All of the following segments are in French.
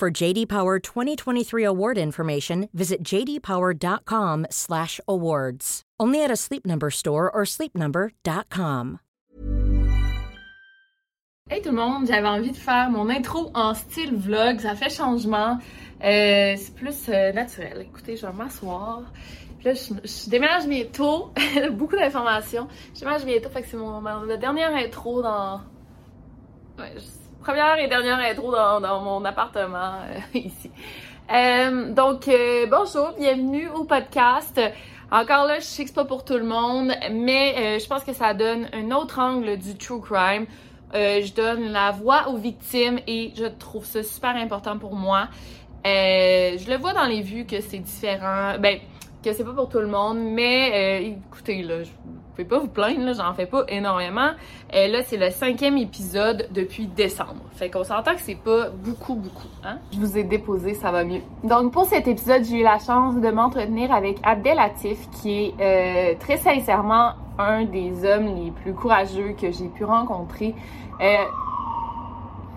For JD Power 2023 award information, visit jdpower.com/awards. Only at a Sleep Number store or sleepnumber.com. Hey tout le monde, j'avais envie de faire mon intro en style vlog, ça fait changement. Euh, c'est plus euh, naturel. Écoutez, je vais m'asseoir. Là, je, je, déménage bientôt. Beaucoup d'informations. Je déménage bientôt, fait que c'est mon, ma, dernière intro dans. Ouais, première et dernière intro dans, mon appartement euh, ici. Euh, donc, euh, bonjour, bienvenue au podcast. Encore là, je sais que c'est pas pour tout le monde, mais je pense que ça donne un autre angle du true crime. je donne la voix aux victimes et je trouve ça super important pour moi. je le vois dans les vues que c'est différent. Ben, que c'est pas pour tout le monde, mais écoutez, là, je pouvez pas vous plaindre, j'en fais pas énormément. Et là, c'est le cinquième épisode depuis décembre. Fait qu'on s'entend que c'est pas beaucoup, beaucoup. Hein? Je vous ai déposé, ça va mieux. Donc, pour cet épisode, j'ai eu la chance de m'entretenir avec Abdelatif, qui est euh, très sincèrement un des hommes les plus courageux que j'ai pu rencontrer. Euh,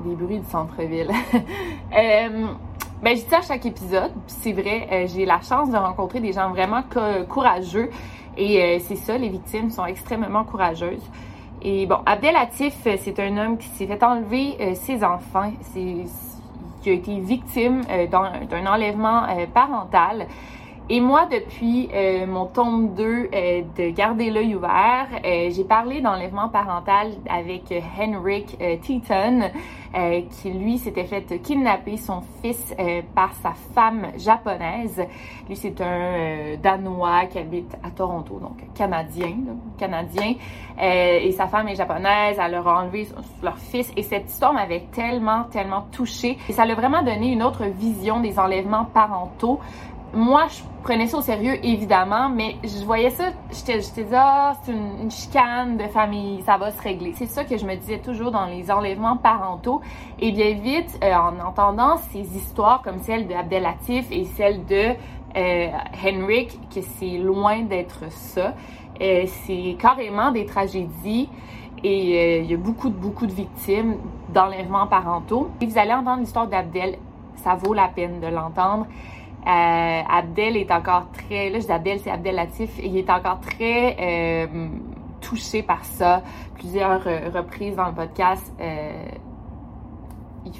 des bruits du centre-ville. euh, ben, je dis ça à chaque épisode, puis c'est vrai, euh, j'ai la chance de rencontrer des gens vraiment courageux et euh, c'est ça, les victimes sont extrêmement courageuses. Et bon, Abdelatif, euh, c'est un homme qui s'est fait enlever euh, ses enfants, qui a été victime d'un enlèvement parental. Et moi, depuis euh, mon tome 2 euh, de Garder l'œil ouvert, euh, j'ai parlé d'enlèvement parental avec Henrik Teaton, qui lui s'était fait kidnapper son fils par sa femme japonaise. Lui, c'est un Danois qui habite à Toronto, donc canadien, canadien. et sa femme est japonaise, elle leur a enlevé leur fils. Et cette histoire m'avait tellement, tellement touchée. Et ça l'a vraiment donné une autre vision des enlèvements parentaux moi, je prenais ça au sérieux, évidemment, mais je voyais ça, j'étais dit, ah, c'est une, chicane de famille, ça va se régler. C'est ça que je me disais toujours dans les enlèvements parentaux. Et bien vite, euh, en entendant ces histoires comme celle de Abdelatif et celle de euh, Henrik, que c'est loin d'être ça, euh, c'est carrément des tragédies et il y a beaucoup, beaucoup de victimes d'enlèvements parentaux. Et vous allez entendre l'histoire d'Abdel, ça vaut la peine de l'entendre. Euh, Abdel est encore très, là je dis Abdel, c'est Abdel Latif, il est encore très euh, touché par ça. Plusieurs euh, reprises dans le podcast, ils,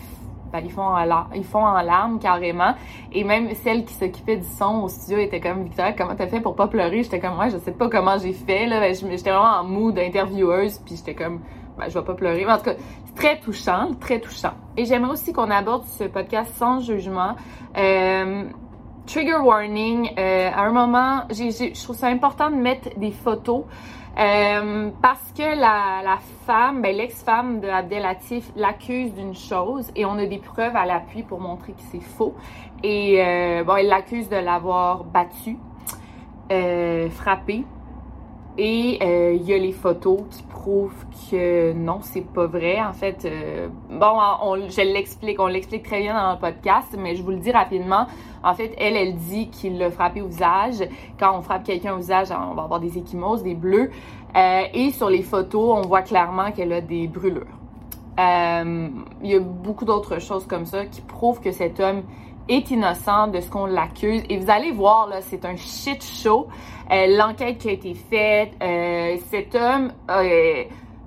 ben, ils, font en, ils font en larmes carrément. Et même celle qui s'occupait du son au studio était comme Victoria, comment t'as fait pour pas pleurer? J'étais comme moi, je sais pas comment j'ai fait là. Ben, j'étais vraiment en mood d'intervieweuse, puis j'étais comme ben, je vais pas pleurer. Mais en tout cas, c'est très touchant, très touchant. Et j'aimerais aussi qu'on aborde ce podcast sans jugement. Euh, trigger warning, euh, à un moment, je trouve ça important de mettre des photos euh, parce que la, femme, ben, l'ex-femme de Abdelatif l'accuse d'une chose et on a des preuves à l'appui pour montrer que c'est faux. Et euh, bon, elle l'accuse de l'avoir battu, frappé. Et il y a les photos qui que non, c'est pas vrai. En fait, euh, bon, on, je l'explique, on l'explique très bien dans le podcast, mais je vous le dis rapidement. En fait, elle, elle dit qu'il l'a frappé au visage. Quand on frappe quelqu'un au visage, on va avoir des échymoses, des bleus. Euh, et sur les photos, on voit clairement qu'elle a des brûlures. il y a beaucoup d'autres choses comme ça qui prouvent que cet homme est innocent de ce qu'on l'accuse. Et vous allez voir, là, c'est un shit show. Euh, l'enquête qui a été faite, euh, cet homme, euh,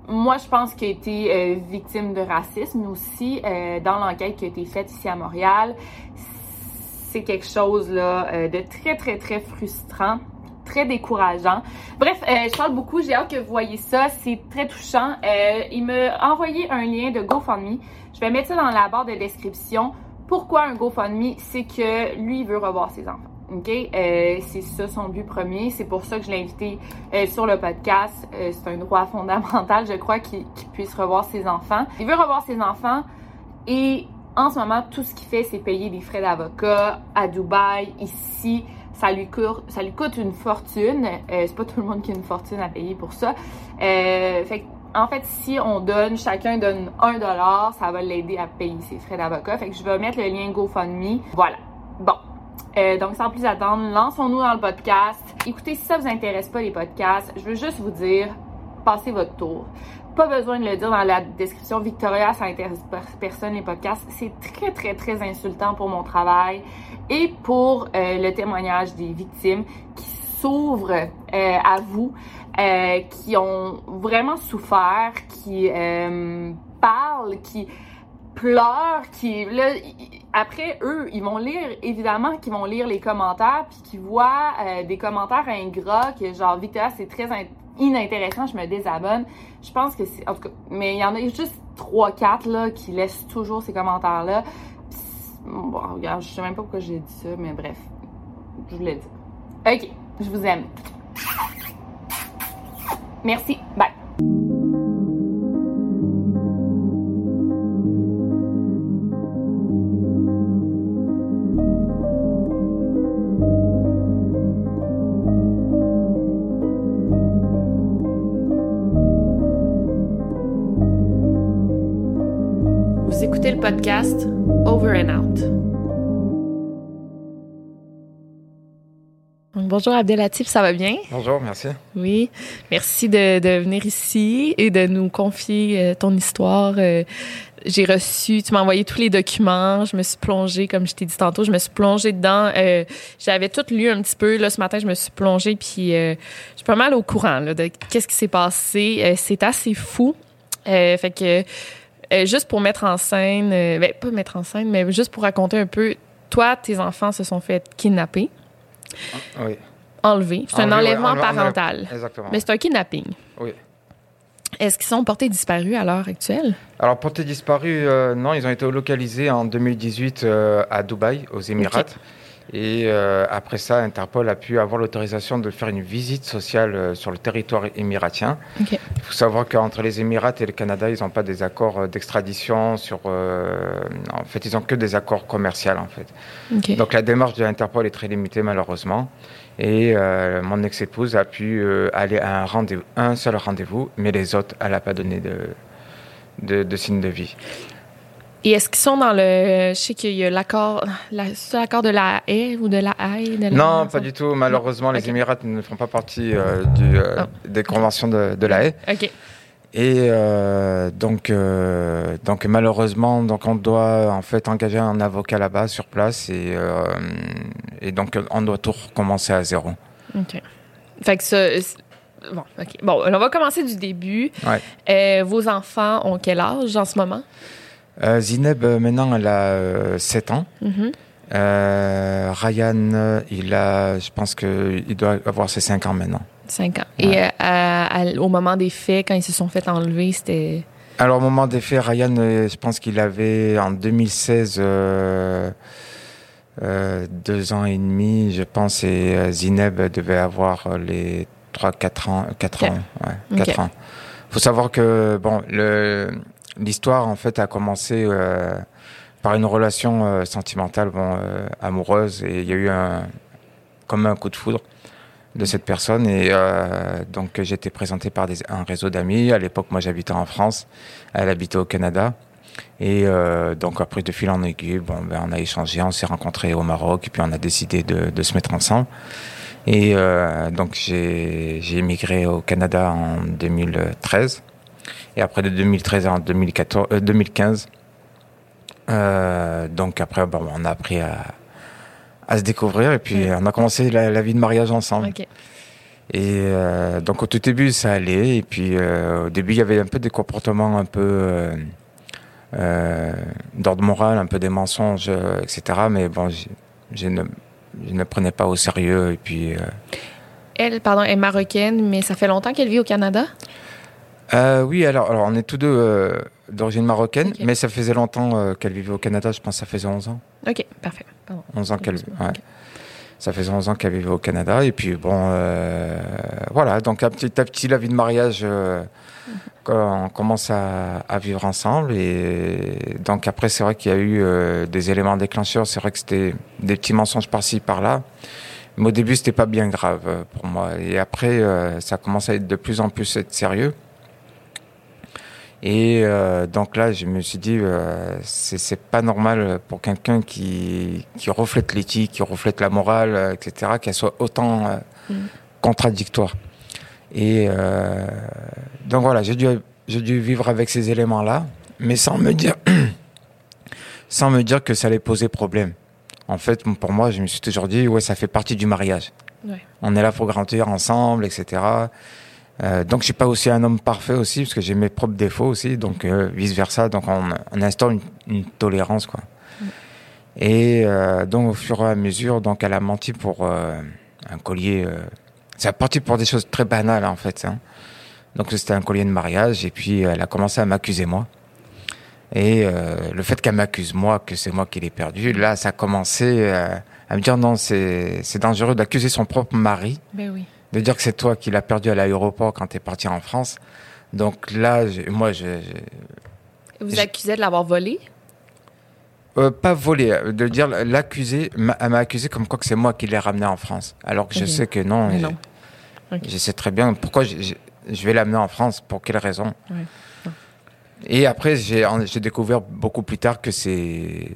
moi, je pense qu'il a été victime de racisme aussi dans l'enquête qui a été faite ici à Montréal. C'est quelque chose là de très, très, très frustrant très décourageant. Bref, je parle beaucoup, j'ai hâte que vous voyez ça, c'est très touchant. il m'a envoyé un lien de GoFundMe. Je vais mettre ça dans la barre de description. Pourquoi un GoFundMe? C'est que lui, il veut revoir ses enfants. OK? Euh, c'est ça son but premier. C'est pour ça que je l'ai invité euh, sur le podcast. Euh, c'est un droit fondamental, je crois, qu'il puisse revoir ses enfants. Il veut revoir ses enfants et en ce moment, tout ce qu'il fait, c'est payer des frais d'avocat à Dubaï, ici. Ça lui, coûte, une fortune. C'est pas tout le monde qui a une fortune à payer pour ça. Fait en fait, si on donne, chacun donne un dollar, ça va l'aider à payer ses frais d'avocat. Fait que je vais mettre le lien GoFundMe. Voilà. Bon. Euh, donc, sans plus attendre, lançons-nous dans le podcast. Écoutez, si ça vous intéresse pas les podcasts, je veux juste vous dire, passez votre tour. Pas besoin de le dire dans la description. Victoria, ça intéresse personne les podcasts. C'est très, très, très insultant pour mon travail et pour euh, le témoignage des victimes qui s'ouvrent euh, à vous, euh, qui ont vraiment souffert, qui parlent, qui pleurent, qui là après eux ils vont lire évidemment qu'ils vont lire les commentaires puis qu'ils voient des commentaires ingrats que genre Victoria c'est très inintéressant, je me désabonne. Je pense que c'est. En tout cas, mais il y en a juste 3-4 là qui laissent toujours ces commentaires-là. Bon, regarde, je sais même pas pourquoi j'ai dit ça, mais bref. Je voulais dire. Ok, je vous aime. Merci. Bye. podcast Over and Out. Bonjour Abdelatif, ça va bien? Bonjour, merci. Oui, merci de, de venir ici et de nous confier euh, ton histoire. Euh, j'ai reçu, tu m'as envoyé tous les documents, je me suis plongée, comme je t'ai dit tantôt, je me suis plongée dedans. Euh, j'avais tout lu un petit peu. Là, ce matin, je me suis plongée, puis je suis pas mal au courant là, de qu'est-ce qui s'est passé. c'est assez fou. fait que juste pour mettre en scène, ben, pas mettre en scène, mais juste pour raconter un peu, toi, tes enfants se sont fait kidnapper. Oui. Enlever. C'est un enlèvement parental. Exactement. Mais c'est un kidnapping. Oui. Est-ce qu'ils sont portés disparus à l'heure actuelle? Alors, portés disparus, euh, non, ils ont été localisés en 2018 à Dubaï, aux Émirats. Et euh, après ça, Interpol a pu avoir l'autorisation de faire une visite sociale euh, sur le territoire émiratien. Il faut savoir qu'entre les Émirats et le Canada, ils n'ont pas des accords euh, d'extradition sur. en fait, ils n'ont que des accords commerciaux en fait. Donc la démarche de l'Interpol est très limitée malheureusement. Et mon ex-épouse a pu aller à un rendez un seul rendez-vous, mais les autres, elle n'a pas donné de, de, de signe de vie. Et est-ce qu'ils sont dans le. Je sais qu'il y a l'accord. l'accord de la haie ou de la haie Non, pas du tout. Malheureusement, les Émirats ne font pas partie euh, du, euh, oh. des conventions de, de, la haie. OK. Et euh, donc, donc malheureusement, donc on doit en fait engager un avocat là-bas sur place et, et donc on doit tout recommencer à zéro. Ok. Fait que ça, bon, ok. Bon, on va commencer du début. Ouais. vos enfants ont quel âge en ce moment? Euh, Zineb, euh, maintenant, elle a 7 euh, ans. Mhm. Ryan, il a, je pense qu'il doit avoir ses 5 ans maintenant. 5 ans. Et au moment des faits, quand ils se sont fait enlever, c'était... Alors, au moment des faits, Ryan, je pense qu'il avait en 2016 euh, deux ans et demi, je pense, et Zineb devait avoir les 3-4 ans. 4 ans, ouais, 4 ans. faut savoir que, bon, le, l'histoire en fait a commencé euh, par une relation euh, sentimentale, bon, euh, amoureuse, et il y a eu un comme un coup de foudre de cette personne et donc j'ai été présenté par des, un réseau d'amis. À l'époque, moi j'habitais en France, elle habitait au Canada. Et donc après de fil en aiguille, bon, ben, on a échangé, on s'est rencontrés au Maroc et puis on a décidé de, de se mettre ensemble. Et donc j'ai émigré au Canada en 2013. Et après de 2013 à 2014, 2015, donc après, bon, on a appris à, à se découvrir et puis on a commencé la, vie de mariage ensemble. Et euh, donc au tout début ça allait et puis euh, au début il y avait un peu des comportements un peu euh, d'ordre moral, un peu des mensonges, etc. Mais bon, je, ne, je ne prenais pas au sérieux et puis. Elle, pardon, est marocaine, mais ça fait longtemps qu'elle vit au Canada? Euh, oui, alors, alors on est tous deux euh, d'origine marocaine, mais ça faisait longtemps euh, qu'elle vivait au Canada, je pense que ça faisait 11 ans. Ok, parfait. Pardon. 11 ans qu'elle. Ouais. Ça faisait 11 ans qu'elle vivait au Canada. Et puis, bon, euh, voilà. Donc, petit à petit, la vie de mariage, euh, on commence à, à, vivre ensemble. Et donc, après, c'est vrai qu'il y a eu euh, des éléments déclencheurs. C'est vrai que c'était des petits mensonges par-ci, par-là. Mais au début, c'était pas bien grave pour moi. Et après, euh, ça commence à être de plus en plus être sérieux. Et euh, donc là, je me suis dit, euh, c'est pas normal pour quelqu'un qui, qui reflète l'éthique, qui reflète la morale, euh, etc., qu'elle soit autant euh, mm. contradictoire. Et euh, donc voilà, j'ai dû, dû vivre avec ces éléments-là, mais sans me dire, sans me dire que ça allait poser problème. En fait, pour moi, je me suis toujours dit, ouais, ça fait partie du mariage. Ouais. On est là pour grandir ensemble, etc. Euh, donc je suis pas aussi un homme parfait aussi parce que j'ai mes propres défauts aussi donc euh, vice versa donc on, on instaure une, une, tolérance quoi. Mm. et euh, donc au fur et à mesure donc elle a menti pour euh, un collier c'est parti pour des choses très banales en fait hein. donc c'était un collier de mariage et puis elle a commencé à m'accuser moi. Et le fait qu'elle m'accuse moi que c'est moi qui l'ai perdu là ça a commencé à me dire non c'est c'est dangereux d'accuser son propre mari. Ben oui de dire que c'est toi qui l'as perdu à l'aéroport quand tu es parti en France. Donc là, moi, je. Vous accusez de l'avoir volé? Euh, Pas volé, de dire l'accuser, elle m'a accusé comme quoi que c'est moi qui l'ai ramené en France. Alors que okay. je sais que non. Mais non. Okay. Je sais très bien pourquoi je, vais l'amener en France, pour quelle raison. Ouais. Et après, j'ai découvert beaucoup plus tard que c'est.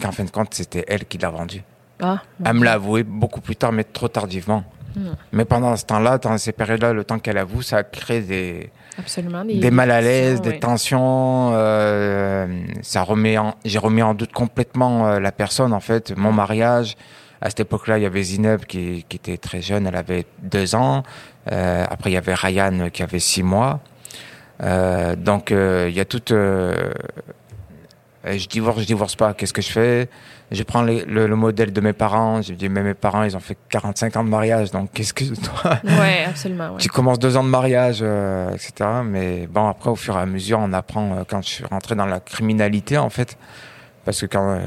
qu'en fin de compte, c'était elle qui l'a vendu. Ah, elle me l'a avoué beaucoup plus tard, mais trop tardivement. Mmh. Mais pendant ce temps-là, dans ces périodes-là, le temps qu'elle avoue, ça crée des, Absolument, des, des mal à l'aise, des ouais. tensions. Euh, ça remet en, j'ai remis en doute complètement euh, la personne, en fait, mon mariage. À cette époque-là, il y avait Zineb qui, qui était très jeune, elle avait deux ans. Euh, après, il y avait Ryan qui avait six mois. Donc, il y a toute je divorce, je divorce pas, qu'est-ce que je fais? Je prends le, le, modèle de mes parents, je dis, mais mes parents, ils ont fait 45 ans de mariage, donc qu'est-ce que toi? Ouais, absolument. Ouais. Tu commences deux ans de mariage, euh, etc. Mais bon, après, au fur et à mesure, on apprend, euh, quand je suis rentré dans la criminalité, en fait, parce que quand euh,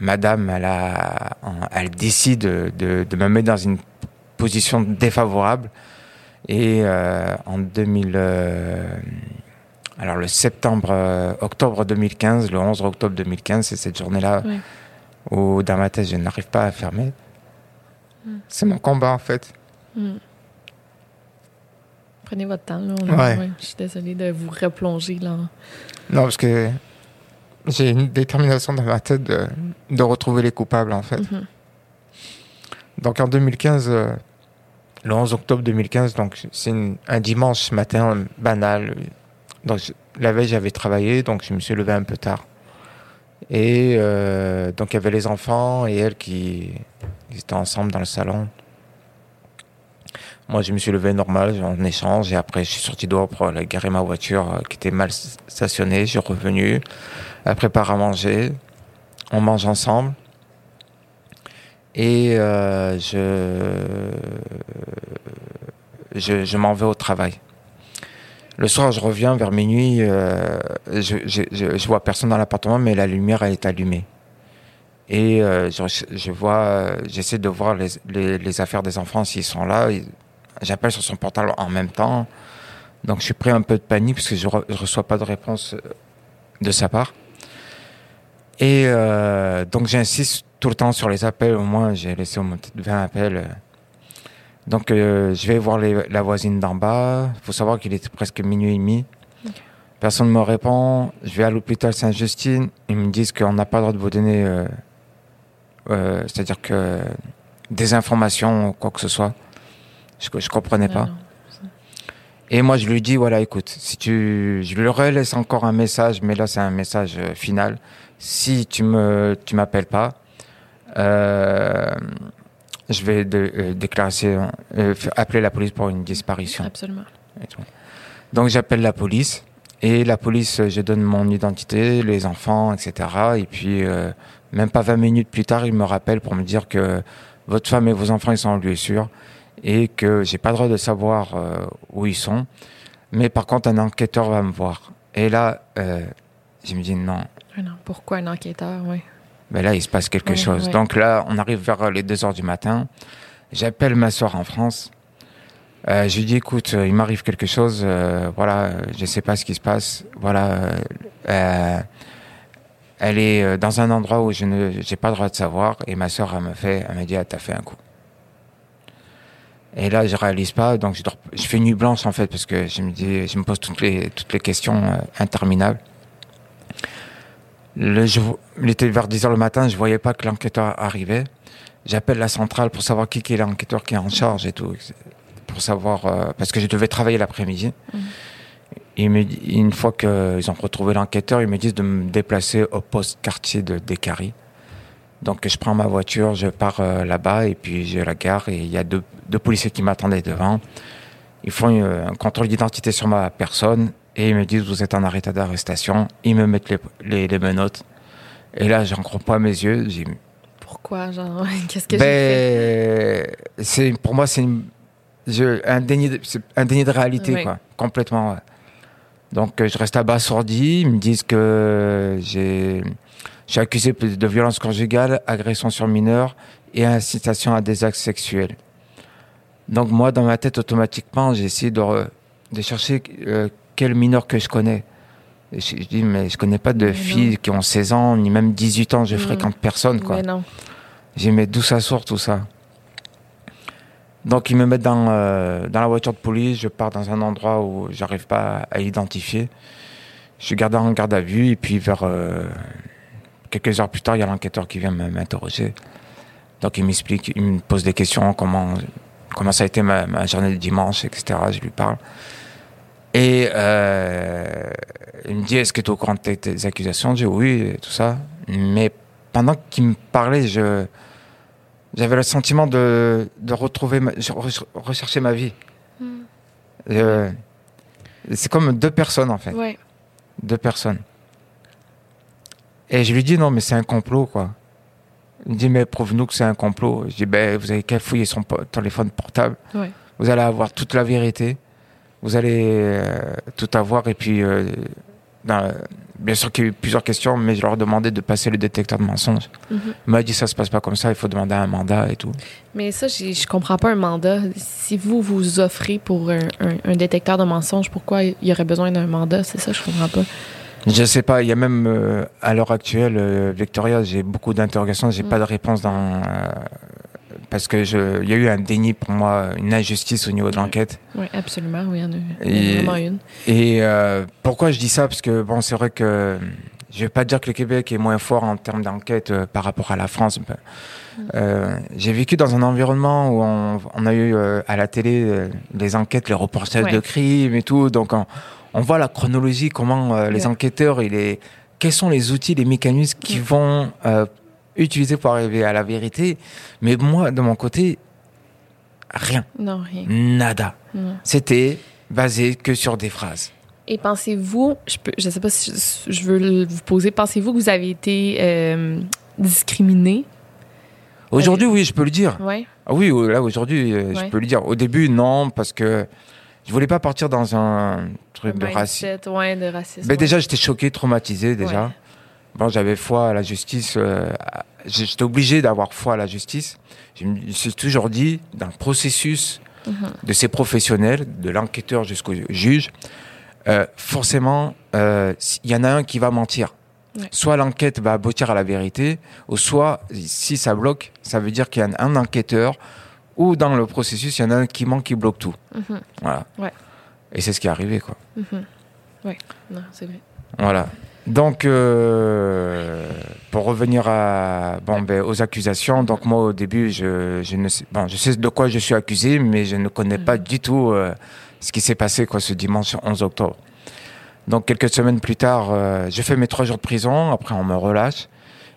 madame, elle, a, elle décide de, de me mettre dans une position défavorable, et en 2000 alors le septembre, euh, octobre 2015, le 11 octobre 2015, c'est cette journée-là où dans ma tête je n'arrive pas à fermer. Mm. C'est mon combat en fait. Mm. Prenez votre temps. Là. Ouais. Ouais, je suis désolée de vous replonger là. Non, parce que j'ai une détermination dans ma tête de, de retrouver les coupables en fait. Mm -hmm. Donc en 2015, euh, le 11 octobre 2015, donc c'est un dimanche matin banal donc, la veille, j'avais travaillé, donc je me suis levé un peu tard. Et euh, donc, il y avait les enfants et elle qui étaient ensemble dans le salon. Moi, je me suis levé normal, en échange, et après, je suis sorti dehors pour aller garer ma voiture euh, qui était mal stationnée. Je suis revenu, elle prépare à manger, on mange ensemble. Et euh, je m'en vais au travail. Le soir, je reviens vers minuit, euh, je, vois personne dans l'appartement, mais la lumière est allumée. Et euh, je, vois, j'essaie de voir les, affaires des enfants s'ils sont là. J'appelle sur son portable en même temps. Donc je suis pris un peu de panique parce que je, je reçois pas de réponse de sa part. Et euh, donc j'insiste tout le temps sur les appels. Au moins, j'ai laissé au moins 20 appels donc, euh, je vais voir les, la voisine d'en bas. Il faut savoir qu'il était presque minuit et demi. Okay. Personne ne me répond. Je vais à l'hôpital Saint-Justine. Ils me disent qu'on n'a pas le droit de vous donner, euh, euh, c'est-à-dire que des informations, quoi que ce soit. Je, je comprenais pas. Et moi, je lui dis, voilà, écoute, si tu, je lui relaisse encore un message, mais là, c'est un message euh, final. Si tu me, tu m'appelles pas, euh, je vais de, euh, déclarer, euh, appeler la police pour une disparition. Absolument. Donc j'appelle la police et la police, je donne mon identité, les enfants, etc. Et puis euh, même pas 20 minutes plus tard, ils me rappellent pour me dire que votre femme et vos enfants ils sont en lieu sûr et que j'ai pas le droit de savoir euh, où ils sont. Mais par contre, un enquêteur va me voir. Et là, euh, je me dis non. non. Pourquoi un enquêteur, oui ben là, il se passe quelque Ouais, chose. ouais. Donc là, on arrive vers les 2 heures du matin. J'appelle ma soeur en France. Euh, je lui dis, écoute, euh, il m'arrive quelque chose. euh, voilà, je sais pas ce qui se passe. Voilà, euh, elle est dans un endroit où je ne, j'ai pas le droit de savoir. Et ma soeur, elle me fait, elle me dit, ah, t'as fait un coup. Et là, je réalise pas, donc je, dors- je fais nuit blanche en fait parce que je me dis, je me pose toutes les toutes les questions interminables. Le, je, il était vers 10 heures le matin, je voyais pas que l'enquêteur arrivait. J'appelle la centrale pour savoir qui, qui est l'enquêteur qui est en charge et tout, pour savoir euh, parce que je devais travailler l'après-midi. Me dit- une fois qu'ils ont retrouvé l'enquêteur, ils me disent de me déplacer au poste quartier de Descaries. Donc je prends ma voiture, je pars euh, là-bas et puis je la gare et il y a deux, deux policiers qui m'attendaient devant. Ils font euh, un contrôle d'identité sur ma personne et ils me disent vous êtes en arrêt d'arrestation. Ils me mettent les, les, les menottes. Et là, j'en crois pas mes yeux. J'ai Pourquoi, genre, qu'est-ce que j'ai fait? ben, c'est pour moi c'est une- je- un déni de, c'est un déni de réalité Oui. quoi, complètement. ouais. Donc euh, je reste abasourdi, ils me disent que j'ai je suis accusé de violence conjugale, agression sur mineur et incitation à des actes sexuels. Donc moi dans ma tête automatiquement, j'ai essayé de re- de chercher euh, quel mineur que je connais. Je, je dis mais je connais pas de Mais filles non. qui ont 16 ans ni même 18 ans, je Mm. fréquente personne quoi. Mais non. J'ai mis d'où ça sort tout ça. Donc ils me mettent dans, euh, dans la voiture de police, je pars dans un endroit où j'arrive pas à identifier. Je suis gardé en garde à vue et puis vers euh, quelques heures plus tard, il y a l'enquêteur qui vient me- m'interroger. Donc il m'explique, il me pose des questions, comment, comment ça a été ma, ma journée de dimanche, etc. Je lui parle. Et euh, il me dit, est-ce que tu es au courant de tes, tes accusations? Je dis oui, et tout ça. Mais pendant qu'il me parlait, je j'avais le sentiment de, de retrouver, ma, rechercher ma vie. Hmm. Euh, c'est comme deux personnes en fait, Ouais. deux personnes. Et je lui dis non, mais c'est un complot quoi. Il me dit mais prouve-nous que c'est un complot. Je dis ben vous avez qu'à fouiller son téléphone portable. Ouais. Vous allez avoir toute la vérité. Vous allez euh, tout avoir et puis euh, dans- bien sûr qu'il y a eu plusieurs questions, mais je leur ai demandé de passer le détecteur de mensonges. Mhm. Il m'a dit ça se passe pas comme ça, il faut demander un mandat et tout. Mais ça, je comprends pas un mandat. Si vous vous offrez pour un, un- un détecteur de mensonges, pourquoi il y aurait besoin d'un mandat? C'est ça, je comprends pas. Je sais pas, il y a même euh, à l'heure actuelle, euh, Victoria, j'ai beaucoup d'interrogations, j'ai Mm. pas de réponse dans euh, parce que il y a eu un déni pour moi, une injustice au niveau de l'enquête. Oui, absolument. Oui, il y en a, une. Et euh, pourquoi je dis ça? Parce que bon, c'est vrai que je vais pas dire que le Québec est moins fort en termes d'enquête euh, par rapport à la France. Ben, euh, j'ai vécu dans un environnement où on, on a eu à la télé les enquêtes, les reportages Ouais. de crimes et tout. Donc on, on voit la chronologie, comment les Ouais. enquêteurs et les quels sont les outils, les mécanismes Ouais. vont euh, utiliser pour arriver à la vérité. Mais moi, de mon côté, rien, Non, rien. nada. C'était basé que sur des phrases. Et pensez-vous, je je sais pas si je, je veux vous poser, pensez-vous que vous avez été euh, discriminé? Aujourd'hui, oui, je peux le dire. Oui. Ah oui, euh, là aujourd'hui, euh, je Ouais. peux le dire. Au début, non, parce que je voulais pas partir dans un truc de racisme. ouais, de racisme. Mais ouais. déjà, j'étais choqué, traumatisé déjà. Bon, j'avais foi à la justice. euh, j'étais obligé d'avoir foi à la justice. Je me suis toujours dit, dans le processus Mhm. de ces professionnels, de l'enquêteur jusqu'au juge, euh, forcément, euh, il y en a un qui va mentir. Ouais. Soit l'enquête va aboutir à la vérité, ou soit, si ça bloque, ça veut dire qu'il y a un, un enquêteur, ou dans le processus, il y en a un qui ment, qui bloque tout. Mhm. Voilà. Ouais. Et c'est ce qui est arrivé, quoi. Mhm. Ouais, non, c'est vrai. Voilà. Donc, euh, pour revenir à, bon, ben, aux accusations, donc moi au début, je, je ne sais, bon, je sais de quoi je suis accusé, mais je ne connais pas du tout euh, ce qui s'est passé quoi ce dimanche 11 octobre. Donc quelques semaines plus tard, euh, je fais mes trois jours de prison, après on me relâche,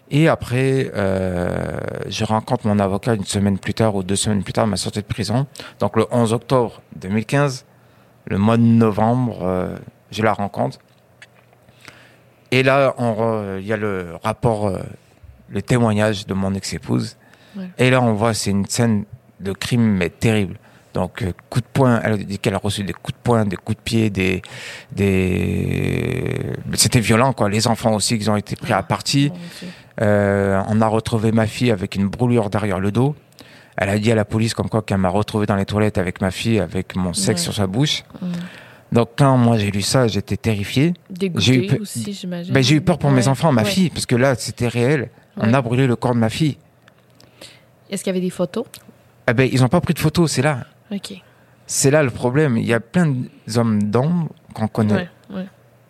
et après euh, je rencontre mon avocat une semaine plus tard ou deux semaines plus tard, à ma sortie de prison. Donc le 11 octobre 2015, le mois de novembre, euh, je la rencontre. Et là, il y a le rapport, euh, le témoignage de mon ex-épouse. Ouais. Et là, on voit, c'est une scène de crime, mais terrible. Donc, euh, coup de poing, elle a dit qu'elle a reçu des coups de poing, des coups de pied, des, des, c'était violent, quoi. Les enfants aussi, ils ont été pris à partie. Euh, on a retrouvé ma fille avec une brûlure derrière le dos. Elle a dit à la police comme quoi qu'elle m'a retrouvé dans les toilettes avec ma fille, avec mon sexe Ouais. sur sa bouche. Donc quand moi j'ai lu ça, j'étais terrifié. J'ai eu pe- aussi, j'imagine. Ben, j'ai eu peur pour mes enfants, ma Ouais. fille, parce que là c'était réel. On a brûlé le corps de ma fille. Est-ce qu'il y avait des photos? Eh ben, ils n'ont pas pris de photos, c'est là. C'est là le problème. Il y a plein d'hommes d'ombre qu'on connaît.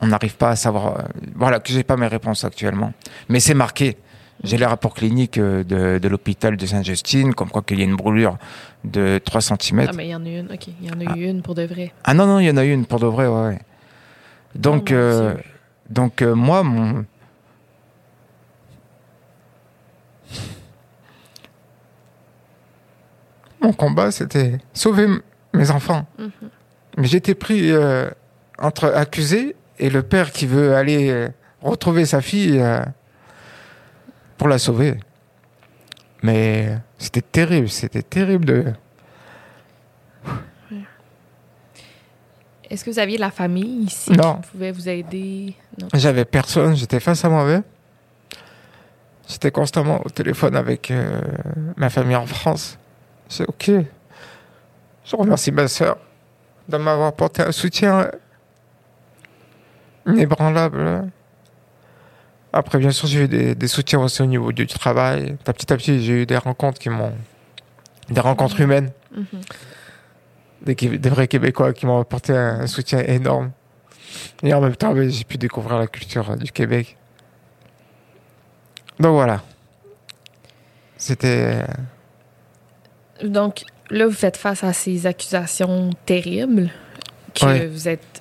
On n'arrive pas à savoir. euh, Voilà, que j'ai pas mes réponses actuellement. Mais c'est marqué. J'ai les rapports cliniques euh, de, de l'hôpital de Sainte-Justine, comme quoi qu'il y a une brûlure de 3 cm. Ah, mais il y en a une. OK. Il y en a eu une pour de vrai. Ah non, non, il y en a une pour de vrai, ouais. ouais. Donc, Oh, euh, donc euh, moi, mon. Mon combat, c'était sauver mes enfants. Mhm. Mais j'étais pris euh, entre accusé et le père qui veut aller retrouver sa fille pour la sauver. Mais c'était terrible, c'était terrible de. Est-ce que vous aviez de la famille ici Non. qui pouvait vous aider? Non. J'avais personne, j'étais face à moi-même. J'étais constamment au téléphone avec euh, ma famille en France. C'est ok. Je remercie ma soeur de m'avoir apporté un soutien inébranlable. Après, bien sûr, j'ai eu des, des soutiens aussi au niveau du travail. Petit à petit, j'ai eu des rencontres qui m'ont. des rencontres humaines, Mhm. des, vrais Québécois qui m'ont apporté un, un soutien énorme. Et en même temps, j'ai pu découvrir la culture euh, du Québec. Donc voilà. C'était. euh, Donc, là, vous faites face à ces accusations terribles que Ouais. vous êtes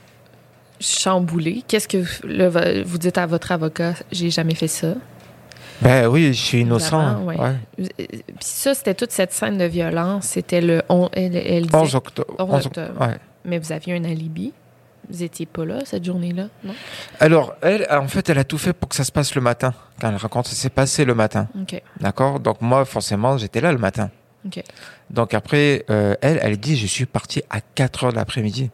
chamboulé. Qu'est-ce que vous dites à votre avocat? J'ai jamais fait ça? Ben oui, je suis innocent. Évidemment, ouais. ouais. Puis ça, c'était toute cette scène de violence. C'était le... On, elle, elle disait- 11 octobre. 11 11 octobre. ouais. Mais vous aviez un alibi. Vous étiez pas là cette journée-là, non? Alors, elle, en fait, elle a tout fait pour que ça se passe le matin. Quand elle raconte, ça s'est passé le matin. D'accord? Donc, moi, forcément, j'étais là le matin. Donc, après, euh, elle, elle dit Je suis parti à 4 heures de l'après-midi.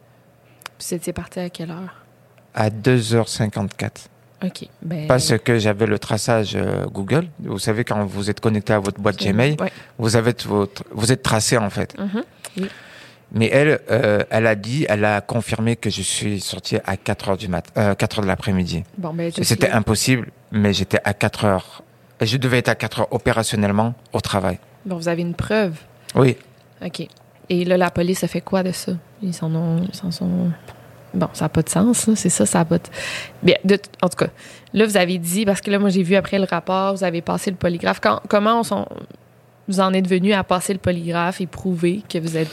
Vous étiez parti à quelle heure? À 2h54. OK. Ben, Parce que j'avais le traçage euh, Google. Vous savez, quand vous êtes connecté à votre boîte Gmail, Ouais. vous, avez votre, vous êtes tracé, en fait. Mhm. Mais elle, euh, elle a dit, elle a confirmé que je suis sorti à 4 heures du mat, euh, 4 heures de l'après-midi. Bon, ben, C'était impossible, mais j'étais à 4 heures. Je devais être à 4 heures opérationnellement au travail. Bon, vous avez une preuve. Oui. OK. Et là, la police a fait quoi de ça? Ils s'en ont. Ils s'en sont. Bon, ça n'a pas de sens, là. c'est ça, ça n'a pas de. Bien, de- en tout cas, là, vous avez dit, parce que là, moi, j'ai vu après le rapport, vous avez passé le polygraphe. Quand- comment on s'en- vous en êtes venu à passer le polygraphe et prouver que vous êtes.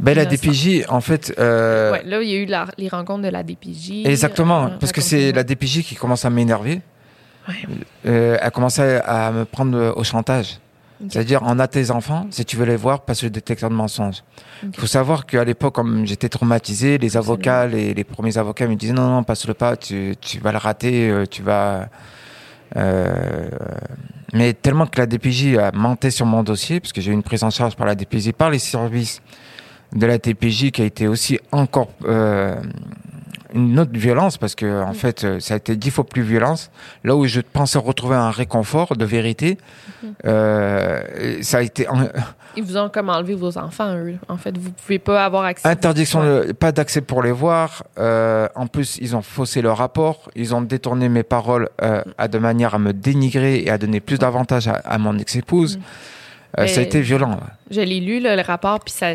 Ben, la. DPJ, en fait, euh, Ouais, là, il y a eu la- les rencontres de la DPJ. exactement, Euh, parce que c'est la DPJ qui commence à m'énerver. Ouais. Euh, elle commence à, à me prendre au chantage. C'est-à-dire, on a tes enfants, si tu veux les voir, passe le détecteur de mensonges. Il faut savoir qu'à l'époque, comme j'étais traumatisé, les avocats, les, les premiers avocats me disaient non, non, passe-le pas, tu, tu vas le rater, euh, tu vas. Euh, mais tellement que la DPJ a menté sur mon dossier, parce que j'ai eu une prise en charge par la DPJ, par les services de la DPJ, qui a été aussi encore euh, une autre violence, parce que en fait, euh, ça a été dix fois plus violence. Là où je pensais retrouver un réconfort de vérité, euh, ça a été Ils vous ont comme enlevé vos enfants, eux. En fait, vous pouvez pas avoir accès. Interdiction, de- pas d'accès pour les voir. Euh, en plus, ils ont faussé le rapport. Ils ont détourné mes paroles euh, à de manière à me dénigrer et à donner plus d'avantages à, à mon ex-épouse. Mm. Ça a été violent. Je l'ai lu, là, le rapport, puis ça.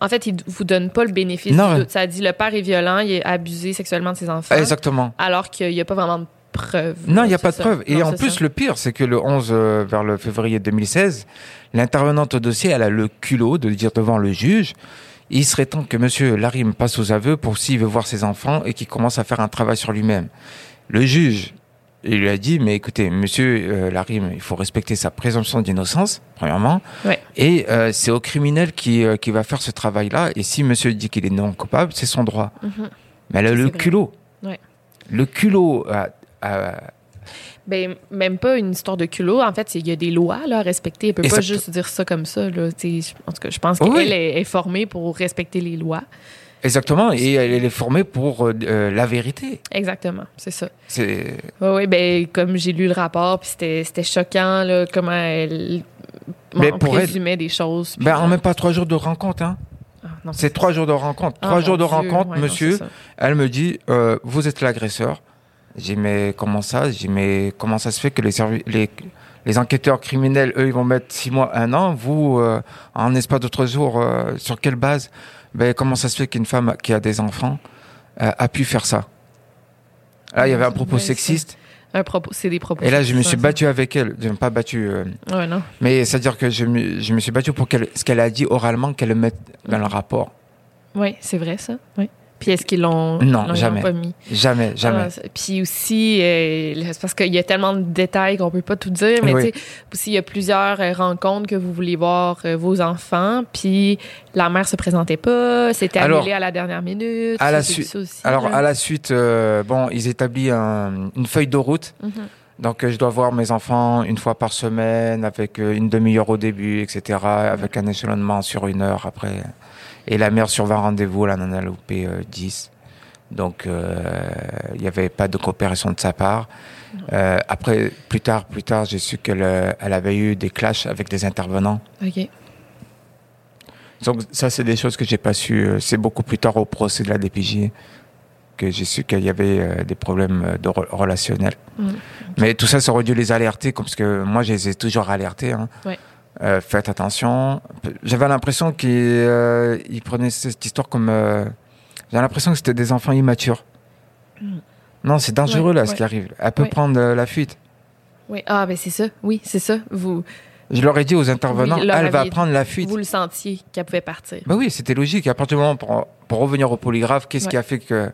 En fait, il vous donne pas le bénéfice Non, du doute. Ça dit le père est violent, il est abusé sexuellement de ses enfants. Exactement. Alors qu'il n'y a pas vraiment de preuves. Non, il n'y a pas de ça. preuve. Et Non, en plus, ça. le pire, c'est que le 11 euh, vers le février 2016, l'intervenante au dossier, elle a le culot de dire devant le juge, il serait temps que monsieur Larry me passe aux aveux pour s'il veut voir ses enfants et qu'il commence à faire un travail sur lui-même. Le juge, il lui a dit, mais écoutez, monsieur euh, il faut respecter sa présomption d'innocence, premièrement. Ouais. Et euh, c'est au criminel qui, euh, qui va faire ce travail-là. Et si monsieur dit qu'il est non coupable, c'est son droit. Mhm. Mais elle a C'est le vrai. culot. Ouais. Le culot à- à- Ben, même pas une histoire de culot. En fait, il y a des lois là, à respecter. Elle peut pas juste dire ça comme ça. Là. En tout cas, je pense Oui. qu'elle est, est formée pour respecter les lois. Exactement, et elle est formée pour euh, euh, la vérité. Exactement, c'est ça. C'est Oui, oui, ben, comme j'ai lu le rapport, puis c'était c'était choquant, là, comment elle Mais en pour elle- présumait des choses. ben, en même pas trois jours de rencontre. Hein. Ah, non, C'est trois jours de rencontre. Ah, trois jours de Dieu. rencontre, Ouais, monsieur. Elle me dit, euh, vous êtes l'agresseur. J'ai dit, mais comment ça? J'ai dit, mais comment ça se fait que les, servi- les, les enquêteurs criminels, eux, ils vont mettre six mois, un an? Vous, euh, en espace trois jours, sur quelle base? Ben, Comment ça se fait qu'une femme qui a des enfants euh, a pu faire ça? Là, il y avait un propos Ouais, sexiste. Un propos, c'est des propos. Et là, je me suis sexistes, battu avec elle. Je pas battu. euh, hein. Ouais, non. mais c'est-à-dire que je me, je me suis battu pour qu'elle, ce qu'elle a dit oralement, qu'elle le mette dans le rapport. Oui, c'est vrai, ça. Oui. Puis est-ce qu'ils l'ont Non, jamais. pas mis? Jamais, jamais. Ah, c'est- puis aussi, euh, c'est parce qu'il y a tellement de détails qu'on peut pas tout dire, mais Oui. tu sais, aussi, il y a plusieurs euh, rencontres que vous voulez voir euh, vos enfants, puis la mère se présentait pas, c'était Alors, annulé à la dernière minute. à la suite- Alors, là. à la suite, euh, bon, ils établissent un- une feuille de route. Mhm. Donc, je dois voir mes enfants une fois par semaine, avec une demi-heure au début, etc., avec un échelonnement sur une heure après. Et la mère sur 20 rendez-vous, elle en a loupé euh, 10. Donc, euh, il n'y avait pas de coopération de sa part. Euh, après, plus tard, plus tard, j'ai su qu'elle euh, elle avait eu des clashs avec des intervenants. OK. Donc, ça, c'est des choses que j'ai pas su. euh, C'est beaucoup plus tard au procès de la DPJ que j'ai su qu'il y avait euh, des problèmes euh, de re- relationnels. Mais tout ça, ça aurait dû les alerter, parce que moi, je les ai toujours alertés. Hein. Ouais. Euh, faites attention. J'avais l'impression qu'ils euh, prenaient cette histoire comme. euh, J'ai l'impression que c'était des enfants immatures. Mhm. Non, c'est dangereux Ouais, là, ce qui arrive. Elle peut Ouais. prendre euh, la fuite. Oui. Ah, ben c'est ça. Oui, c'est ça. Vous, Je leur ai dit aux intervenants, Oui, elle va prendre la fuite. vous le sentiez qu'elle pouvait partir. Bah oui, c'était logique. À partir du moment pour, pour revenir au polygraphe, qu'est-ce qui a fait que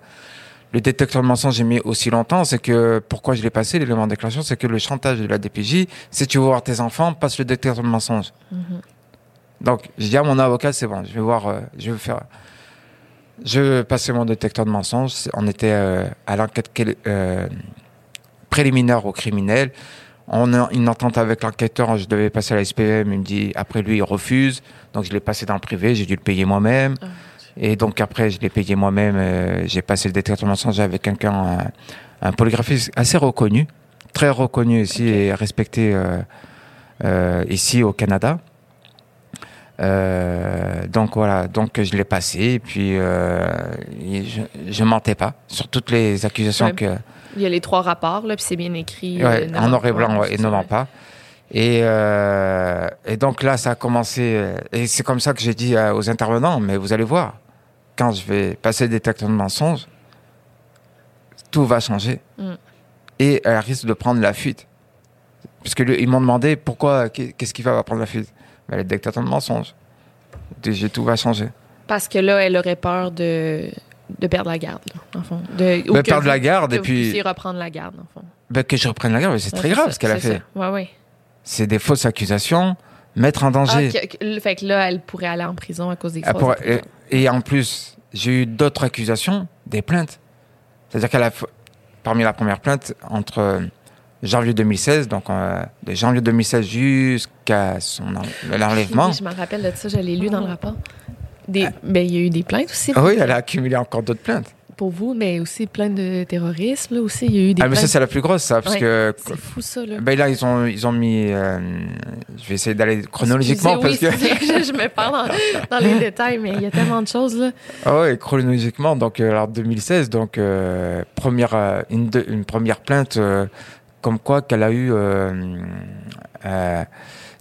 le détecteur de mensonges j'ai mis aussi longtemps C'est que pourquoi je l'ai passé l'élément déclaration, c'est que le chantage de la DPJ, c'est tu veux voir tes enfants, passe le détecteur de mensonges. Mhm. Donc j'ai dit à mon avocat, c'est bon, je vais voir, euh, je vais faire. Je passer mon détecteur de mensonges. On était euh, à l'enquête euh, préliminaire au criminel. On a une entente avec l'enquêteur, je devais passer à la SPM, il me dit, après lui, il refuse. Donc je l'ai passé dans le privé, j'ai dû le payer moi-même. Ah, Et donc après, je l'ai payé moi-même. euh, j'ai passé le détecteur de mensonges avec quelqu'un, un, un polygraphiste assez reconnu, très reconnu ici Ok. et respecté euh, euh, ici au Canada. Donc voilà, donc je l'ai passé et puis je, je mentais pas sur toutes les accusations Ouais. que Il y a les trois rapports, là, puis c'est bien écrit. Ouais, en noir et blanc, ouais, et ne ment pas. Et, euh, et donc là, ça a commencé. Et c'est comme ça que j'ai dit aux intervenants, mais vous allez voir, quand je vais passer détecteur de mensonges, tout va changer. Mm. Et elle risque de prendre la fuite. Puisque le- ils m'ont demandé pourquoi, qu'est- qu'est-ce qui va prendre la fuite? Ben, Le détecteur de mensonges. Déjà, tout va changer. Parce que là, elle aurait peur de, de perdre la garde, là, en fond. De, Ben, perdre vous- la garde que et puis reprendre la garde, en fond. ben, que je reprenne la garde, c'est Ouais, très grave ça, ce qu'elle a fait. Ouais, ouais. C'est des fausses accusations, mettre en danger. Ah, que- que- fait que là, elle pourrait aller en prison à cause des et, et en plus, j'ai eu d'autres accusations, des plaintes. C'est-à-dire qu'elle a, parmi la première plainte, entre euh, janvier 2016, donc euh, de janvier 2016 jusqu'à son en- l'enlèvement. Oui, je me rappelle de ça, je l'ai lu dans le rapport. Des, ben, il y a eu des plaintes aussi Ah oui, elle a accumulé encore d'autres plaintes. Pour vous, mais aussi plein de terrorisme. Là, aussi, il y a eu des Ah, mais ça, c'est la plus grosse, ça, parce Ouais. que. C'est fou, ça. Là. Ben là, ils ont, ils ont mis. euh, je vais essayer d'aller chronologiquement parce Excusez, que. je, me parle dans, dans les détails, mais il y a tellement de choses. là. Ah ouais, chronologiquement, donc euh, alors 2016, donc euh, première euh, une, de- une première plainte euh, comme quoi qu'elle a eu euh, euh,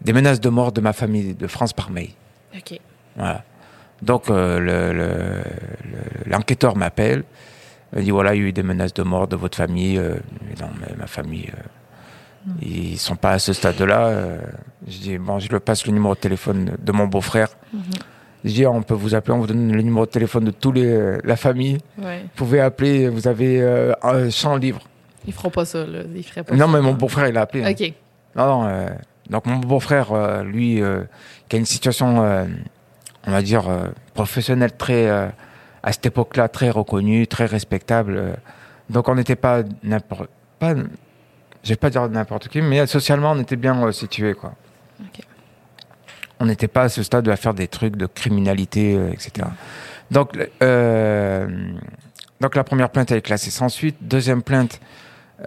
des menaces de mort de ma famille de France par mail. OK. Voilà. Donc euh, le- le- le- l'enquêteur m'appelle, il dit voilà, il y a eu des menaces de mort de votre famille. Euh, non, mais ma famille, euh, ils sont pas à ce stade-là. Euh, je dis bon, je le passe le numéro de téléphone de mon beau-frère. Je dis on peut vous appeler, on vous donne le numéro de téléphone de tous les la famille. Ouais. Vous pouvez appeler, vous avez un champ libre. Ils feront pas ça. Là. Ils feraient pas Non, ça. mais mon beau-frère, il a appelé. hein. OK. Non, non. donc mon beau-frère, lui, qui a une situation, on va dire, euh, professionnelle très, euh, à cette époque-là, très reconnue, très respectable. euh, donc on n'était pas n'importe, pas, Je vais pas dire n'importe qui, mais socialement, on était bien situé, quoi. On n'était pas à ce stade à faire des trucs de criminalité, etc. Donc, euh, donc la première plainte elle est classée sans suite. Deuxième plainte,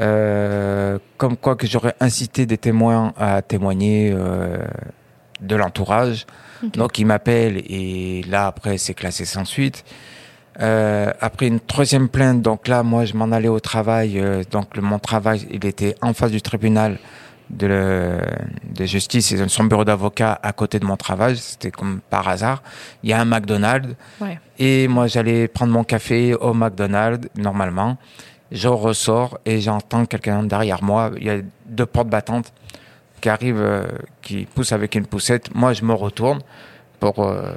euh, comme quoi que j'aurais incité des témoins à témoigner euh, de l'entourage. Donc ils m'appellent et là après c'est classé sans suite. Euh, après une troisième plainte, donc là moi je m'en allais au travail. euh, donc le- mon travail il était en face du tribunal de, le- de justice et son bureau d'avocat à côté de mon travail. C'était comme par hasard. Il y a un McDonald's Ouais. et moi j'allais prendre mon café au McDonald's normalement. Je ressors et j'entends quelqu'un derrière moi. Il y a deux portes battantes qui arrivent, euh, qui poussent avec une poussette. Moi je me retourne pour euh,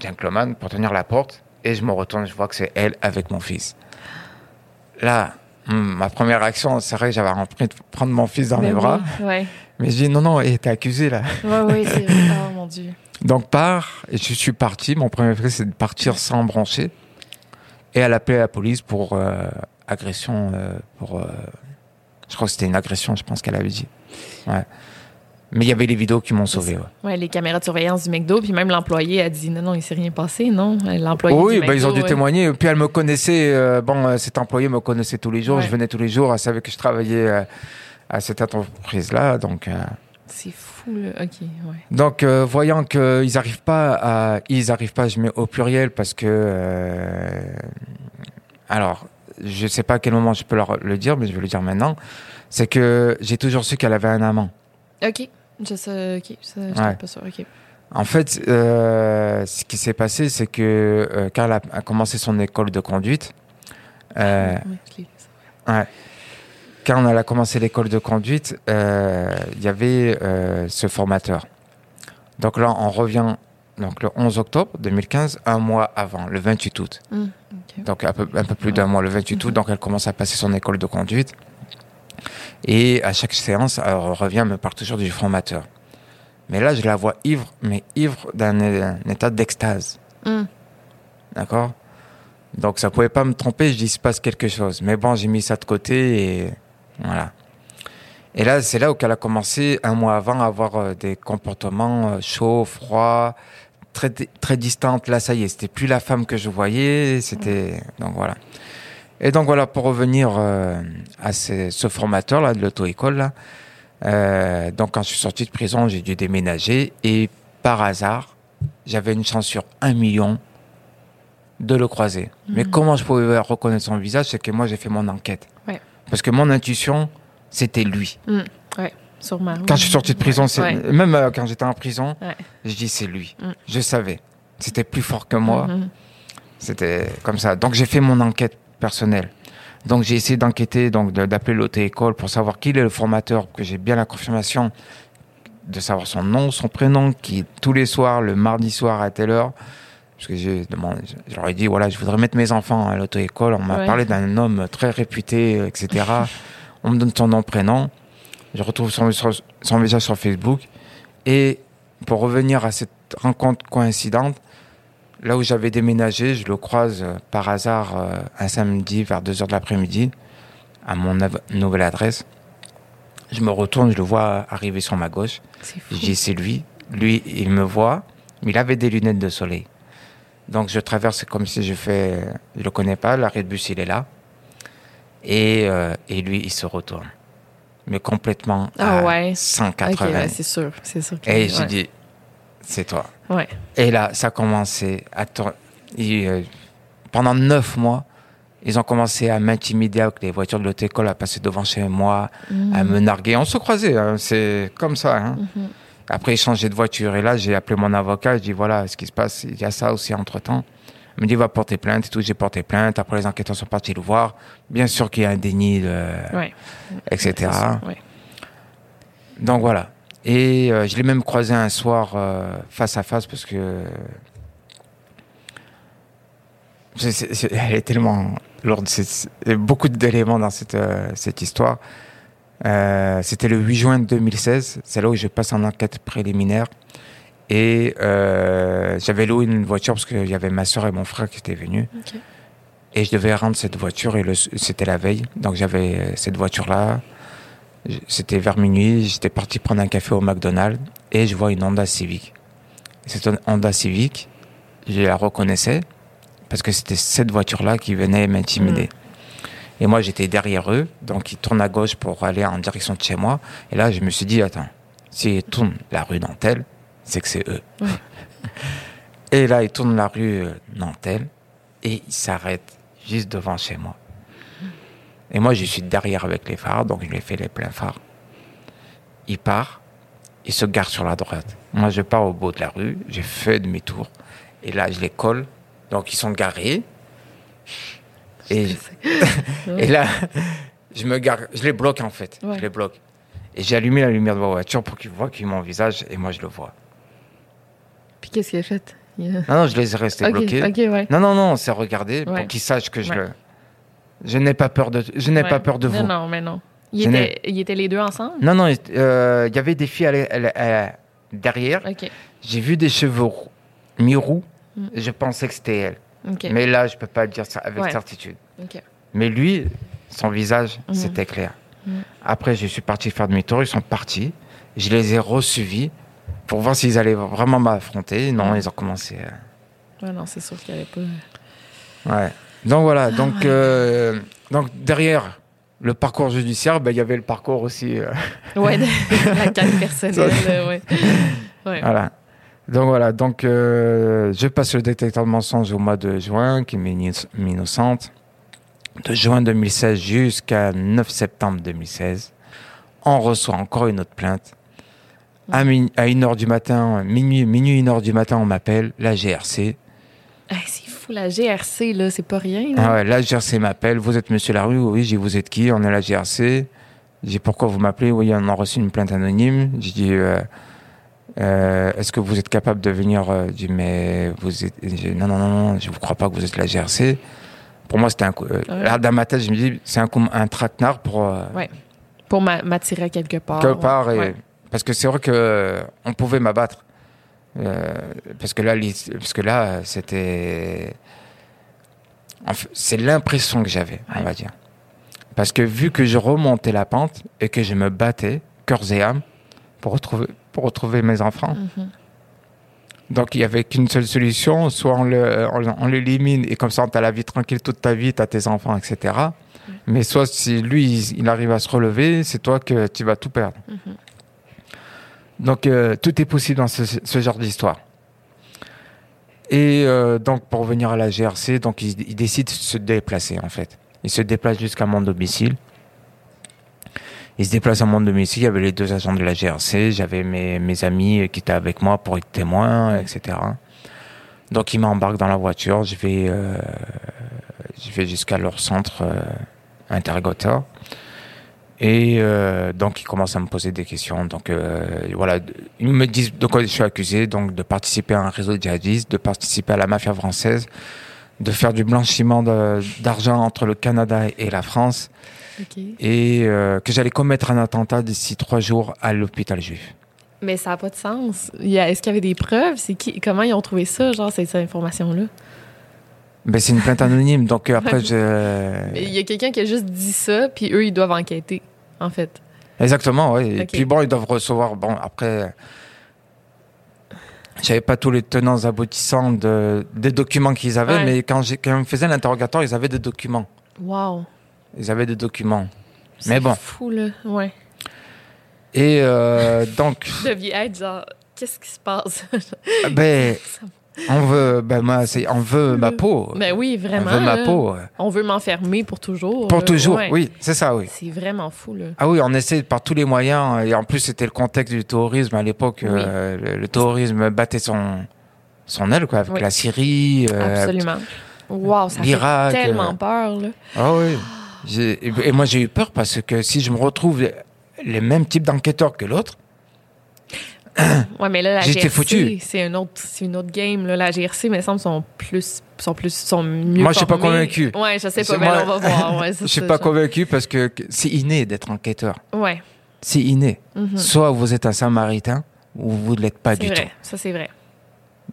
gentleman pour tenir la porte et je me retourne. Je vois que c'est elle avec mon fils. Là, hum, ma première réaction, c'est vrai j'avais envie de prendre mon fils dans Ben mes bras, oui, Ouais. mais je dis non non, t'es accusé là. Ouais, ouais, c'est. Oh mon dieu. Donc pars, et je suis parti. Mon premier réflexe, c'est de partir sans brancher. Et elle appelait la police pour euh, agression, euh, pour... je crois que c'était une agression, je pense qu'elle avait dit. Ouais. Mais il y avait les vidéos qui m'ont sauvé. ouais. Ouais, les caméras de surveillance du McDo, puis même l'employé a dit non, non, il s'est rien passé, non? L'employé Oui, du bah, ils ont McDo, dû ouais. témoigner. Puis elle me connaissait. euh, bon, euh, cet employé me connaissait tous les jours. Ouais. Je venais tous les jours. Elle savait que je travaillais euh, à cette entreprise-là. Donc, euh, C'est fou, là. OK, ouais. Donc, euh, voyant qu'ils n'arrivent pas à, ils arrivent pas, je mets au pluriel parce que, euh, alors, je sais pas à quel moment je peux leur le dire, mais je vais le dire maintenant. C'est que j'ai toujours su qu'elle avait un amant. OK. Je sais, OK. Ça, j'étais Ouais. pas sûre. OK. En fait, euh, ce qui s'est passé, c'est que euh, quand elle a, a commencé son école de conduite, euh, Ouais, ça. quand elle a commencé l'école de conduite, euh, il y avait ce formateur. Donc là, on revient donc le 11 octobre 2015, un mois avant, le 28 août. Hum. Donc un peu, un peu plus d'un mois, le 28 août. Donc elle commence à passer son école de conduite. Et à chaque séance, elle revient, me parle toujours du formateur. Mais là, je la vois ivre, mais ivre d'un un état d'extase. Hum. D'accord? Donc ça pouvait pas me tromper, je dis il se passe quelque chose. Mais bon, j'ai mis ça de côté et voilà. Et là, c'est là où elle a commencé un mois avant à avoir euh, des comportements euh, chauds, froids, très très distantes. Là, ça y est, c'était plus la femme que je voyais, c'était donc voilà. Et donc voilà, pour revenir euh, à ce, ce formateur là de l'auto-école là. euh, donc quand je suis sorti de prison, j'ai dû déménager et par hasard, j'avais une chance sur un million de le croiser. Mais Mhm. comment je pouvais reconnaître son visage, c'est que moi j'ai fait mon enquête. Ouais. Parce que mon intuition, c'était lui. Ouais, sûrement. Quand je suis sorti de prison, Ouais. même euh, quand j'étais en prison, je dis c'est lui. Mm. Je savais. C'était plus fort que moi. C'était comme ça. Donc j'ai fait mon enquête personnelle. Donc j'ai essayé d'enquêter, donc d'appeler l'auto-école pour savoir qui est le formateur, que j'ai bien la confirmation de savoir son nom, son prénom, qui tous les soirs, le mardi soir à telle heure. Parce que demandé, je leur ai dit, voilà, je voudrais mettre mes enfants à l'auto-école. On m'a Ouais. parlé d'un homme très réputé, etc. On me donne son nom, prénom. Je retrouve son, son, visage sur Facebook. Et pour revenir à cette rencontre coïncidente, là où j'avais déménagé, je le croise euh, par hasard euh, un samedi vers 2h de l'après-midi à mon nouvelle adresse. Je me retourne, je le vois arriver sur ma gauche. Je dis c'est lui. Lui, il me voit, mais il avait des lunettes de soleil. Donc je traverse comme si je fais, je le connais pas, l'arrêt de bus il est là. Et, euh, et lui, il se retourne. Mais complètement Ah à ouais. 180. OK, ouais, c'est sûr. C'est sûr. et j'ai dit, c'est toi. Ouais. Et là, ça a commencé à tour- et, euh, pendant neuf mois, ils ont commencé à m'intimider avec les voitures de l'auto-école, à passer devant chez moi, à me narguer. On se croisait, hein, c'est comme ça. hein. Mhm. Après, ils changeaient de voiture. Et là, j'ai appelé mon avocat. Je dis, voilà, ce qui se passe, il y a ça aussi entre-temps. Il me dit, va porter plainte et tout. J'ai porté plainte. Après, les enquêteurs sont partis le voir. Bien sûr qu'il y a un déni, de, Ouais. etc. Ouais. Donc voilà. Et euh, je l'ai même croisé un soir euh, face à face parce que elle est tellement lourde. Il y a beaucoup d'éléments dans cette, euh, cette histoire. C'était le 8 juin 2016. C'est là où je passe en enquête préliminaire. Et j'avais loué une voiture parce qu'il y avait ma soeur et mon frère qui étaient venus. Et je devais rendre cette voiture et c'était la veille. Donc j'avais cette voiture-là. C'était vers minuit, j'étais parti prendre un café au McDonald's et je vois une Honda Civic. Et Cette Honda Civic, je la reconnaissais parce que c'était cette voiture-là qui venait m'intimider. Et moi, j'étais derrière eux, donc ils tournent à gauche pour aller en direction de chez moi. Et là, je me suis dit, attends, s'ils tournent la rue Nantel, c'est que c'est eux. Ouais. et là, ils tournent la rue euh, Nantel et ils s'arrêtent juste devant chez moi. Et moi, je suis derrière avec les phares, donc je lui ai fait les pleins phares. Il part, il se gare sur la droite. Moi, je pars au bout de la rue, j'ai fait demi-tour. Et là, je les colle. Donc, ils sont garés. Et, et là, je me gare, je les bloque en fait. Ouais. Je les bloque. Et j'ai allumé la lumière de ma voiture pour qu'ils voient qu'ils visage et moi, je le vois. Puis qu'est-ce qu'il a fait? Il Non, non, je les ai restés bloqués. ouais. Non, non, non, c'est regarder Ouais. pour qu'ils sachent que je le. Je n'ai pas peur de, je n'ai Ouais. pas peur de vous. Non, non, mais non. Ils étaient, ils étaient les deux ensemble? Non, non, euh, il y avait des filles à la- à la- à- derrière. Ok, J'ai vu des cheveux roux, mi-roux. Mm. Je pensais que c'était elle. ok. Mais là, je peux pas le dire ça avec Ouais. certitude. ok. Mais lui, son visage, Mhm. c'était clair. Mhm. Après, je suis parti faire demi-tour. Ils sont partis. Je les ai resuivis pour voir s'ils allaient vraiment m'affronter. Non, ils ont commencé. à- Ouais, non, c'est sûr qu'il n'y avait pas. Ouais. Donc voilà. Donc, Ah ouais. euh, donc derrière le parcours judiciaire, ben, il y avait le parcours aussi. euh, Ouais, la quête personnelle, ouais. Ouais. Voilà. Donc voilà, donc euh, je passe le détecteur de mensonges au mois de juin, qui m'est inno- innocente. De juin 2016 jusqu'à 9 septembre 2016, on reçoit encore une autre plainte. À 1h du matin, minuit, minuit, 1h du matin, on m'appelle, la GRC. Hey, c'est fou, la GRC, là, c'est pas rien. là. Ah ouais, la GRC m'appelle, vous êtes monsieur Larue Oui, j'ai vous êtes qui? On est la GRC. J'ai pourquoi vous m'appelez? Oui, on a reçu une plainte anonyme. J'ai dit, euh, euh, est-ce que vous êtes capable de venir euh, J'ai dit, mais vous êtes. dit, non, non, non, non, je vous crois pas que vous êtes la GRC. Pour moi, c'était un coup. euh, ouais. Là, dans ma tête, je me dis, c'est un, coup- un traquenard pour. euh, Ouais. Pour m'a- m'attirer quelque part. quelque part. et-. Parce que c'est vrai que on pouvait m'abattre. Euh, parce que là, parce que là, c'était. C'est l'impression que j'avais, on va dire. Parce que vu que je remontais la pente et que je me battais, cœur et âme, pour retrouver, pour retrouver mes enfants. Mhm. Donc il y avait qu'une seule solution, soit on le- on on l'élimine et comme ça tu as la vie tranquille toute ta vie, tu as tes enfants, etc. Mais soit si lui il, il arrive à se relever, c'est toi que tu vas tout perdre. Mhm. Donc euh, tout est possible dans ce, genre d'histoire. Et euh, donc pour revenir à la GRC, donc il, décide de se déplacer en fait. Il se déplace jusqu'à mon domicile. Il se déplace à mon domicile, il y avait les deux agents de la GRC, j'avais mes, mes amis qui étaient avec moi pour être témoins, etc. Donc il m'embarque dans la voiture, je vais, euh, je vais jusqu'à leur centre interrogatoire. Et euh, donc ils commencent à me poser des questions. Donc euh, voilà, ils me disent de quoi je suis accusé, donc de participer à un réseau djihadiste, de participer à la mafia française, de faire du blanchiment d'argent entre le Canada et la France, OK. et euh, que j'allais commettre un attentat d'ici trois jours à l'hôpital juif. Mais ça n'a pas de sens. Est-ce qu'il y avait des preuves? Qui, comment ils ont trouvé ça, genre, cette, cette information-là? Ben, c'est une plainte anonyme, donc euh, après je... Il y a quelqu'un qui a juste dit ça, puis eux, ils doivent enquêter, en fait. Exactement, oui. Et puis bon, ils doivent recevoir. Bon, après, j'avais pas tous les tenants aboutissants de, des documents qu'ils avaient, Ouais. mais quand, quand faisaient l'interrogatoire, ils avaient des documents. Wow. Ils avaient des documents. C'est Mais bon. fou, là. Ouais. Et euh, donc, Vous deviez être genre, qu'est-ce qui se passe? ben, on veut, ben moi, c'est, on veut ma peau. ben oui, on vraiment. veut ma là. peau. On veut m'enfermer pour toujours. Pour toujours, Ouais. oui, c'est ça, oui. C'est vraiment fou, là. Ah oui, on essaie par tous les moyens, et en plus c'était le contexte du terrorisme à l'époque. Oui. euh, le, le terrorisme battait son son aile, quoi, avec Oui. la Syrie. euh, Absolument. Wow, ça fait tellement euh, peur, là. Ah oui. Et moi j'ai eu peur parce que si je me retrouve les mêmes types d'enquêteurs que l'autre, Ouais, mais là, la J'étais foutu. c'est un autre, c'est une autre game, là. La GRC, mais semble, sont plus, sont plus, sont mieux Moi, je suis pas formés. convaincu. Ouais, je sais pas, mais moi- là, on va voir. Ouais, je suis pas genre. convaincu parce que c'est inné d'être enquêteur. Ouais. C'est inné. mhm. Soit vous êtes un samaritain ou vous ne l'êtes pas du vrai. tout. Ça, c'est vrai.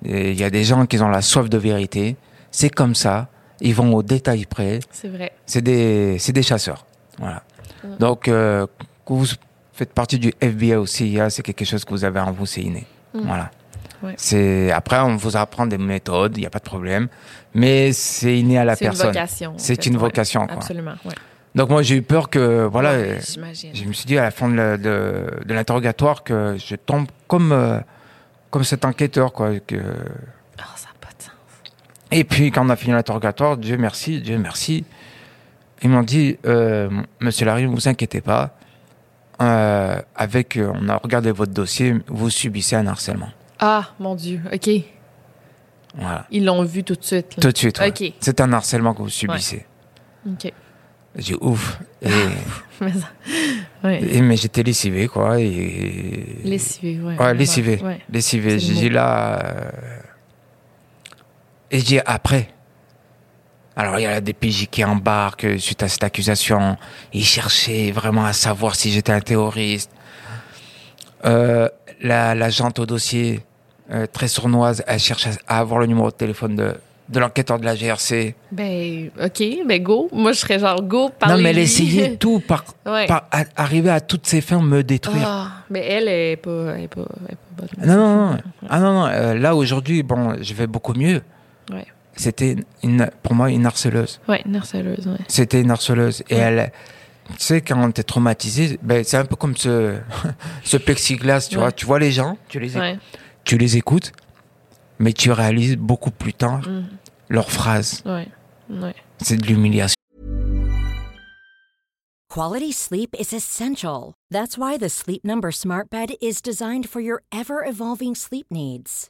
Il y a des gens qui ont la soif de vérité. C'est comme ça. Ils vont au détail près. C'est vrai. C'est des, c'est des chasseurs. Voilà. Mm. Donc, euh, que vous faites partie du FBI ou CIA, c'est quelque chose que vous avez en vous, c'est inné. Mm. Voilà. Ouais. C'est après on vous apprend des méthodes, il n'y a pas de problème, mais c'est inné à la C'est une personne. vocation. C'est une vocation, quoi. Absolument, ouais. Donc moi j'ai eu peur que voilà, Ouais, J'imagine. je me suis dit à la fin de, de, de l'interrogatoire que je tombe comme euh, comme cet enquêteur quoi. Que... Oh, ça n'a pas de sens. Et puis quand on a fini l'interrogatoire, Dieu merci, Dieu merci, ils m'ont dit euh, Monsieur Larry, ne vous inquiétez pas. Euh, avec, euh, on a regardé votre dossier, vous subissez un harcèlement. Ah, mon Dieu. OK. Voilà. Ils l'ont vu tout de suite. là. Tout de suite. ouais. OK. C'est un harcèlement que vous subissez. OK. J'ai dit, ouf. Et, Mais, ouais. mais j'étais lessivé, quoi. Et... Lessivé, ouais. Ouais, lessivé. Lessivé. J'ai dit là. euh, Et je dis après. Alors, il y a la DPJ qui embarque suite à cette accusation. Ils cherchaient vraiment à savoir si j'étais un terroriste. Euh, la, l'agente au dossier, euh, très sournoise, elle cherche à, avoir le numéro de téléphone de, de l'enquêteur de la GRC. Ben, OK, ben go. Moi, je serais genre go, non, parlez mais elle essayait tout par, Ouais. par arriver à toutes ses fins, me détruire. Ah, mais elle est pas, elle est pas, elle est pas bonne. Non, non, non. Ah non, non. euh, là, aujourd'hui, bon, je vais beaucoup mieux. Ouais. C'était une, pour moi une harceleuse. Ouais, une harceleuse, ouais. C'était une harceleuse. Et Ouais. elle, tu sais, quand t'es traumatisé, ben, c'est un peu comme ce, ce plexiglas, tu Ouais. vois. Tu vois les gens, tu les, éc- Ouais. tu les écoutes, mais tu réalises beaucoup plus tard Mm. leurs phrases. Ouais. Ouais. C'est de l'humiliation. Quality sleep is essential. That's why the Sleep Number Smart Bed is designed for your ever evolving sleep needs.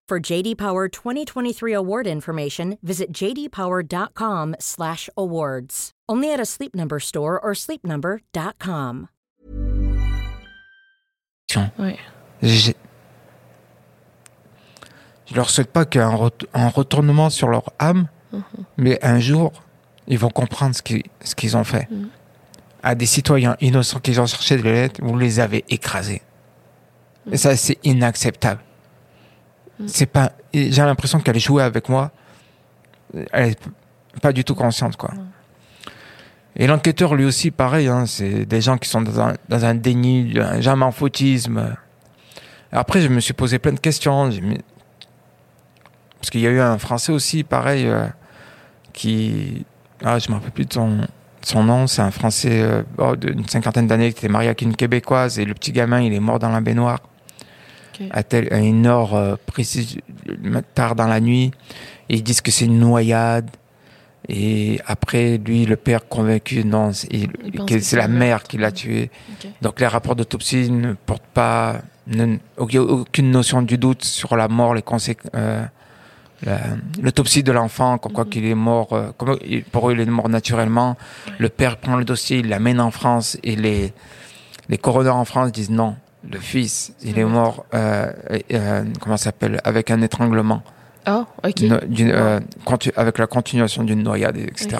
For JD Power 2023 award information, visit jdpower.com/awards. Only at a Sleep Number store or sleepnumber.com. Ouais. J'ai- Je leur souhaite pas qu'un ret- un retournement sur leur âme, Mhm. mais un jour, ils vont comprendre ce qu'ils qu'ils ont fait. Mhm. À des citoyens innocents qui ont cherché de l'aide, vous les avez écrasés. Et ça, c'est inacceptable. C'est pas. J'ai l'impression qu'elle jouait avec moi. Elle est pas du tout consciente, quoi. Et l'enquêteur, lui aussi, pareil, hein, c'est des gens qui sont dans un, dans un déni, un jamais en fautisme. Après, je me suis posé plein de questions. Mis- Parce qu'il y a eu un Français aussi, pareil, euh, qui... Ah, je me rappelle plus de son, son nom. C'est un Français euh, oh, d'une cinquantaine d'années qui était marié avec une Québécoise. Et le petit gamin, il est mort dans la baignoire. Ok. À, tel, à une heure euh, précise, tard dans la nuit. Et ils disent que c'est une noyade. Et après, lui, le père convaincu, non, c'est- la mère qui l'a tué. Donc les rapports d'autopsie ne portent pas ne- aucune notion du doute sur la mort, les conséquences. L'autopsie de l'enfant, comme quoi Mhm. qu'il est mort, euh, comme pour eux il est mort naturellement. Le père prend le dossier, il l'amène en France et les les coroners en France disent non, le fils il est Mhm. mort, euh, euh, comment ça s'appelle, avec un étranglement, Ah, OK. no- euh, avec la continuation d'une noyade, etc.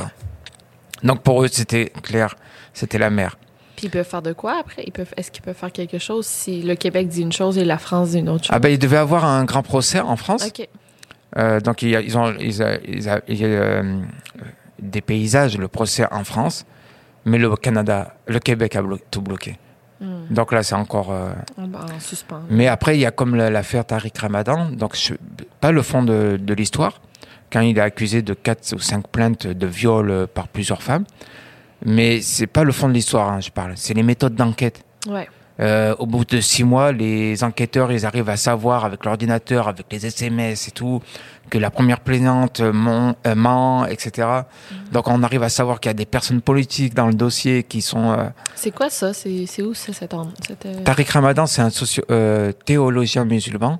Donc pour eux c'était clair, c'était la mère. Puis ils peuvent faire de quoi après? Ils peuvent, est-ce qu'ils peuvent faire quelque chose si le Québec dit une chose et la France dit une autre chose? Ah ben il devait avoir un grand procès en France. OK. Donc il y a- ils ont, ils ils euh, des paysages, le procès en France, mais le Canada, le Québec a blo- tout bloqué. Hmm. Donc là c'est encore. euh, En, en suspens. Mais après il y a comme la- l'affaire Tariq Ramadan, donc je- pas le fond de, de l'histoire, quand il est accusé de quatre ou cinq plaintes de viol euh, par plusieurs femmes, mais c'est pas le fond de l'histoire, hein, je parle, c'est les méthodes d'enquête. Ouais. Euh, au bout de six mois, les enquêteurs, ils arrivent à savoir avec l'ordinateur, avec les SMS et tout, que la première plaignante euh, ment, euh, ment, etc. Donc on arrive à savoir qu'il y a des personnes politiques dans le dossier qui sont... euh, C'est quoi ça? C'est où ça? Cette, euh, Tariq Ramadan, c'est un socio euh, théologien musulman.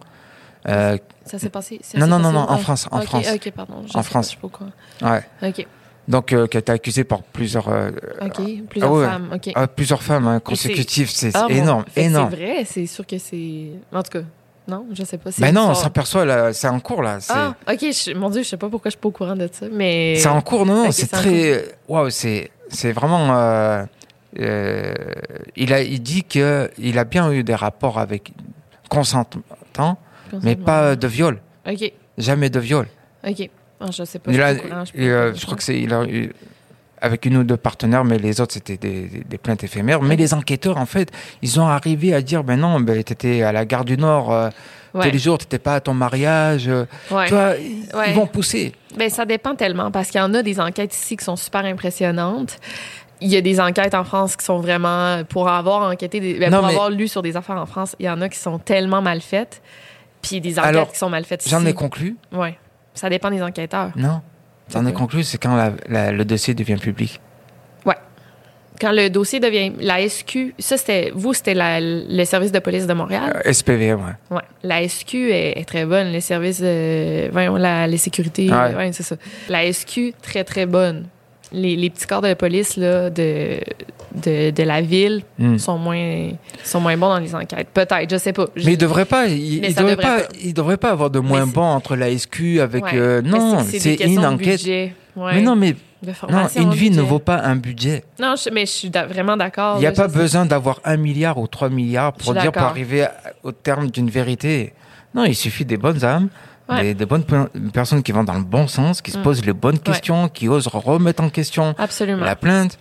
Euh, ça s'est passé? Non, non, non, passé non, en France, en France. OK, pardon. Je En sais pas, France. Je sais pas ouais. OK. Donc euh, qui a été accusé par plusieurs, euh. Plusieurs ah ouais. femmes. Euh, plusieurs femmes hein, consécutives. C'est Ah, énorme. C'est vrai, c'est sûr que c'est. En tout cas, Non, je sais pas. c'est Ben non, on s'aperçoit, c'est en cours, là. Ah, ok. je- mon Dieu, je sais pas pourquoi je suis pas au courant de ça, mais. C'est en cours, non, non, c'est très. Waouh, c'est c'est vraiment. euh, euh, il, a, il dit que il a bien eu des rapports avec consentant, mais pas de viol. Ok, Jamais de viol. ok. Ah, je sais pas. Il je, a- courant, euh, je crois que c'est. Il a eu avec une ou deux partenaires, mais les autres c'était des, plaintes éphémères. Mais les enquêteurs, en fait, ils ont arrivé à dire ben non, ben t'étais à la gare du Nord euh, Ouais. tous les jours, t'étais pas à ton mariage. euh, Ouais. Tu vois, ils, Ouais. vont pousser. Ben, ça dépend tellement parce qu'il y en a des enquêtes ici qui sont super impressionnantes. Il y a des enquêtes en France qui sont vraiment pour avoir enquêté, des, ben, Non, pour mais- avoir lu sur des affaires en France. Il y en a qui sont tellement mal faites, puis des enquêtes Alors, qui sont mal faites ici. J'en ai conclu. Ouais, ça dépend des enquêteurs. Non. J'en ai Pourquoi? conclu, c'est quand la- la- le dossier devient public. Quand le dossier devient la SQ, ça c'était vous, c'était la- le service de police de Montréal? Euh, SPV, ouais. Ouais. La SQ est, est très bonne. Les services, euh, voyons, la, les sécurités, Ouais. euh, ouais, c'est ça. La SQ, très, très bonne. Les, les petits corps de police là, de, de, de la ville Hmm. sont, moins, sont moins bons dans les enquêtes. Peut-être, je sais pas. Je- Mais il devrait pas, il, Mais il ça devrait devrait pas, pas. il devrait pas avoir de moins c'est- bon entre la SQ avec Ouais. euh, non, c'est une enquête. Ouais. Mais non, mais non, une vie ne vaut pas un budget. Non, je- mais je suis da- vraiment d'accord. Il n'y a là, pas besoin d'avoir un milliard ou trois milliards pour dire pour arriver à- au terme d'une vérité. Non, il suffit des bonnes âmes, Ouais. des, des bonnes pe- personnes qui vont dans le bon sens, qui se Mm. posent les bonnes questions, qui osent remettre en question Absolument. la plainte.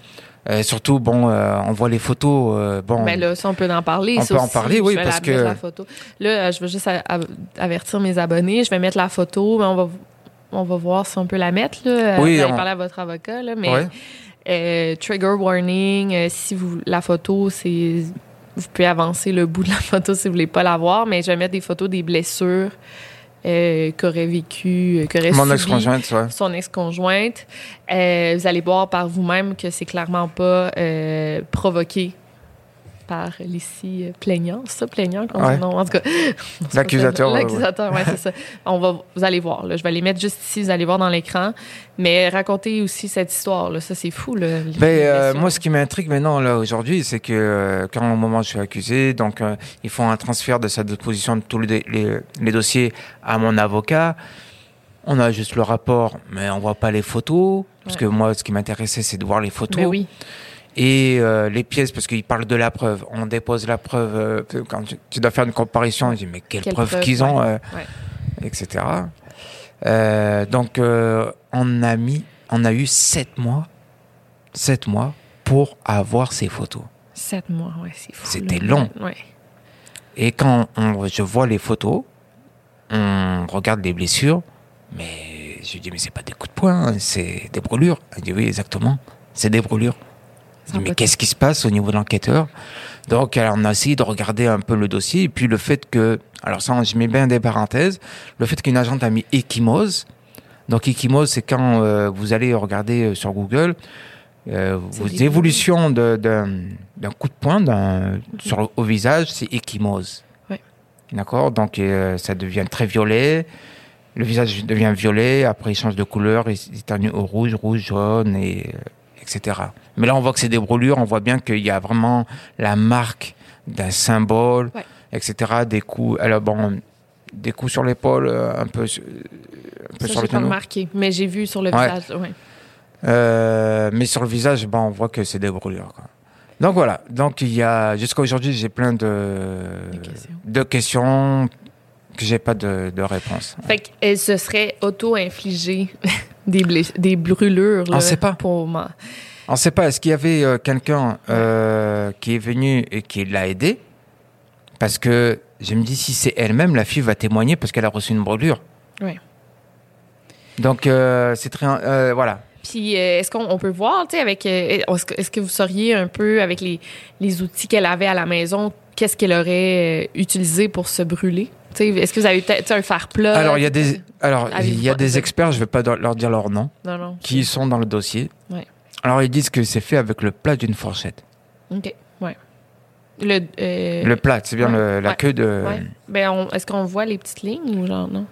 Euh, surtout, bon, euh, on voit les photos. euh, bon, Mais là, ça, on peut en parler. On peut en parler, oui, parce que- la photo. Là, euh, je veux juste avertir mes abonnés. Je vais mettre la photo, mais on va, on va voir si on peut la mettre. Là. Oui, Vous allez on- parler à votre avocat. Là, mais Ouais. euh, trigger warning, si vous la photo, c'est. Vous pouvez avancer le bout de la photo si vous voulez pas la voir, mais je vais mettre des photos des blessures euh, qu'aurait vécu, euh, qu'aurait mon subi ex-conjointe, ouais. son ex-conjointe. Euh, vous allez voir par vous-même que c'est clairement pas euh, provoqué par plaignant. C'est ça, plaignant? Ouais. Non, en tout cas. L'accusateur. L'accusateur, ouais, c'est ça. On va, vous allez voir. Là, je vais les mettre juste ici, vous allez voir dans l'écran. Mais racontez aussi cette histoire. Là. Ça, c'est fou. Là, les Ben, euh, moi, ce qui m'intrigue maintenant, là, aujourd'hui, c'est que euh, quand au moment où je suis accusé, donc, euh, ils font un transfert de sa déposition de tous les, les- les dossiers à mon avocat. On a juste le rapport, mais on voit pas les photos. Parce Ouais. que moi, ce qui m'intéressait, c'est de voir les photos. Ben oui. Et euh, les pièces, parce qu'ils parlent de la preuve. On dépose la preuve. euh, quand tu, tu dois faire une comparaison, je dis, mais quelle, Quelle preuve, preuve, qu'ils ont, ouais. euh, Ouais. etc. Donc, on a mis, on a eu sept mois, sept mois pour avoir ces photos. Sept mois, ouais, c'est fou. C'était long. Ouais. Et quand on- je vois les photos, on regarde les blessures, mais je dis, mais c'est pas des coups de poing, hein, c'est des brûlures. Elle dit, oui, exactement, c'est des brûlures. Dis, mais qu'est-ce qui se passe au niveau de l'enquêteur? Donc, alors, on a essayé de regarder un peu le dossier, et puis le fait que, alors ça, je mets bien des parenthèses, le fait qu'une agente a mis échymose. Donc, échymose, c'est quand euh, vous allez regarder euh, sur Google euh, vos évolutions d'un coup de poing sur, au visage, c'est échymose. Ouais. D'accord? Donc, euh, ça devient très violet. Le visage devient violet, après il change de couleur, il ternit au rouge, rouge, jaune, et, etc. Mais là, on voit que c'est des brûlures, on voit bien qu'il y a vraiment la marque d'un symbole, Ouais. etc. Des coups, alors bon, des coups sur l'épaule, euh, un peu, un peu Ça, sur le pas remarqué, mais j'ai vu sur le Ouais. visage. Ouais. Euh, mais sur le visage, bon, on voit que c'est des brûlures. quoi. Donc voilà. Donc il y a jusqu'à aujourd'hui, j'ai plein de, questions. de questions que j'ai pas de, de réponse. Fait qu'elle se serait auto-infligée des, des brûlures. On là, sait pas. Pour ma- On ne sait pas. Est-ce qu'il y avait euh, quelqu'un euh, qui est venu et qui l'a aidé? Parce que je me dis si c'est elle-même, la fille va témoigner parce qu'elle a reçu une brûlure. Ouais. Donc euh, c'est très voilà. Puis, euh, est-ce qu'on on peut voir, tu sais, avec. euh, est-ce, que, est-ce que vous sauriez un peu, avec les, les outils qu'elle avait à la maison, qu'est-ce qu'elle aurait euh, utilisé pour se brûler? Est-ce que vous avez sais, un fer plat? alors il y a des alors il y a des experts, je vais pas leur dire leur nom, Non, non. qui sont dans le dossier. Ouais. Alors ils disent que c'est fait avec le plat d'une fourchette. OK, ouais. Le. euh, Le plat, c'est bien ouais, le- la ouais, queue de. Ben, est-ce qu'on voit les petites lignes ou genre, non?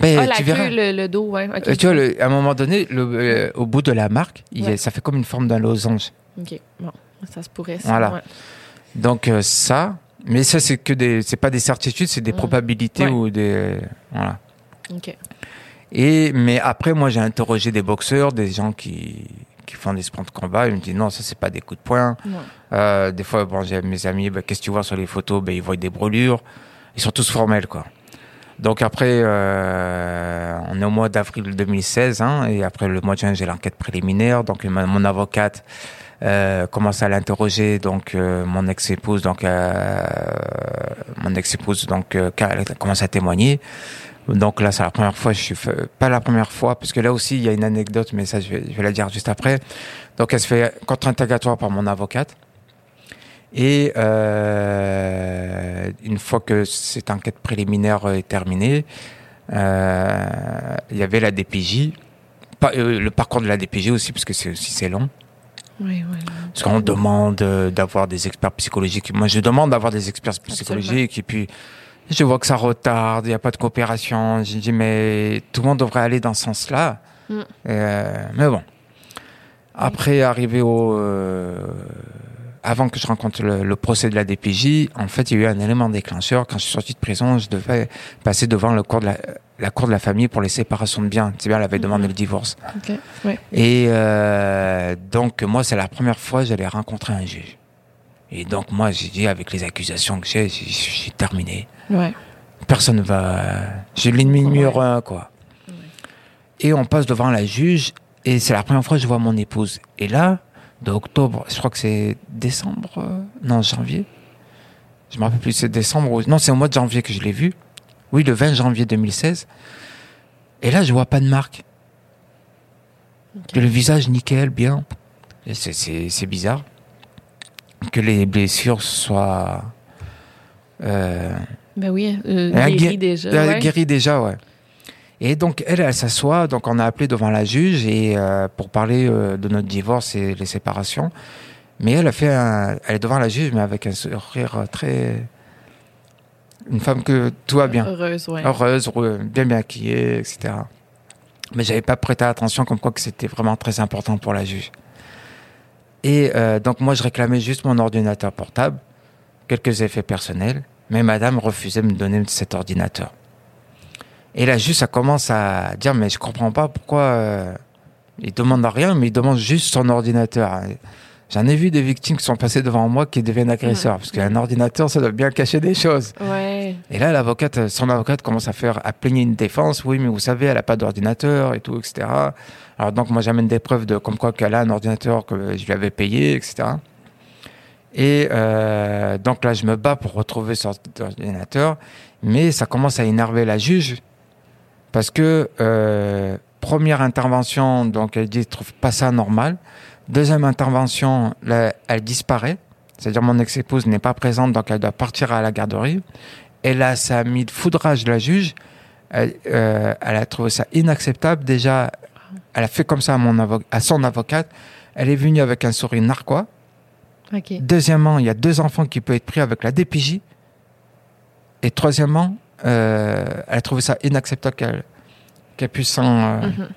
Mais ah, la tu queue, verras. le, le dos, ouais. Euh, tu vois, le- à un moment donné, le- euh, au bout de la marque, il ça fait comme une forme d'un losange. OK, bon. Ça se pourrait, ça. Voilà. Donc euh, ça, Mais ça, c'est que des, c'est pas des certitudes, c'est des Mm. probabilités Ouais. ou des, voilà. OK. Et mais après, moi, j'ai interrogé des boxeurs, des gens qui qui font des sports de combat. Ils me disent non, ça c'est pas des coups de poing. Ouais. Euh, des fois, bon, j'ai mes amis, bah, qu'est-ce que tu vois sur les photos? Ben ils voient des brûlures. Ils sont tous formels, quoi. Donc après, euh, on est au mois d'avril 2016, hein, et après le mois de juin, j'ai l'enquête préliminaire. Donc ma- mon avocate euh, commence à l'interroger, donc euh, mon ex-épouse, donc euh, mon ex-épouse, donc commence à témoigner. Donc là, c'est la première fois, je suis pas la première fois, parce que là aussi, il y a une anecdote, mais ça, je vais, la dire juste après. Donc elle se fait contre-interrogatoire par mon avocate. Et une fois que cette enquête préliminaire est terminée, il y avait la DPJ, le parcours de la DPJ aussi, parce que c'est aussi c'est long. Oui. Parce qu'on demande euh, d'avoir des experts psychologiques. Moi, je demande d'avoir des experts psychologiques. Et puis, je vois que ça retarde, il n'y a pas de coopération. J'ai dit, mais tout le monde devrait aller dans ce sens-là. Mm. Euh, mais bon. Après, arrivé au... euh, avant que je rencontre le, le procès de la DPJ, en fait, il y a eu un élément déclencheur. Quand je suis sorti de prison, je devais passer devant le cour de la, la cour de la famille pour les séparations de biens. C'est bien, elle avait demandé le divorce. Ouais. Et euh, donc, moi, c'est la première fois que j'allais rencontrer un juge. Et donc, moi, j'ai dit, avec les accusations que j'ai, j'ai- terminé. Ouais. Personne ne va... J'ai l'ennemi numéro un, quoi. Et on passe devant la juge, et c'est la première fois que je vois mon épouse. Et là, de octobre, je crois que c'est décembre, euh, non, janvier. Je me rappelle plus, c'est décembre ou... Non, c'est au mois de janvier que je l'ai vue. Oui, le 20 janvier 2016. Et là, je vois pas de marque. Que le visage nickel, bien. C'est, bizarre. Que les blessures soient... Euh, Ben oui, euh, déjà. a ouais. guéri déjà, ouais. Et donc, elle, elle s'assoit. Donc, on a appelé devant la juge et euh, pour parler euh, de notre divorce et les séparations. Mais elle a fait un, elle est devant la juge, mais avec un sourire euh, très, une femme que tout va bien, Heureuse, ouais. heureuse, bien maquillée, etc. Mais j'avais pas prêté attention, comme quoi que c'était vraiment très important pour la juge. Et euh, donc, moi, je réclamais juste mon ordinateur portable, quelques effets personnels, mais madame refusait de me donner cet ordinateur. Et la juge, ça commence à dire, mais je comprends pas pourquoi euh, il demande rien, mais il demande juste son ordinateur. J'en ai vu des victimes qui sont passées devant moi qui deviennent agresseurs, parce qu'un ordinateur, ça doit bien cacher des choses. Ouais. Et là, l'avocate, son avocate commence à faire, à plaigner une défense. Oui, mais vous savez, elle a pas d'ordinateur et tout, etc. Alors donc, moi, j'amène des preuves de comme quoi qu'elle a un ordinateur que je lui avais payé, etc. Et euh, donc là, je me bats pour retrouver cet ordinateur, mais ça commence à énerver la juge parce que euh, première intervention, donc elle dit, trouve pas ça normal. Deuxième intervention, là, elle disparaît. C'est-à-dire mon ex-épouse n'est pas présente, donc elle doit partir à la garderie. Et là, ça a mis de foudrage la juge. Elle, euh, elle a trouvé ça inacceptable. Déjà, elle a fait comme ça à, mon à son avocate. Elle est venue avec un sourire narquois. Deuxièmement, il y a deux enfants qui peuvent être pris avec la DPJ. Et troisièmement, euh, elle a trouvé ça inacceptable qu'elle qu'elle puisse s'en... euh, Mhm.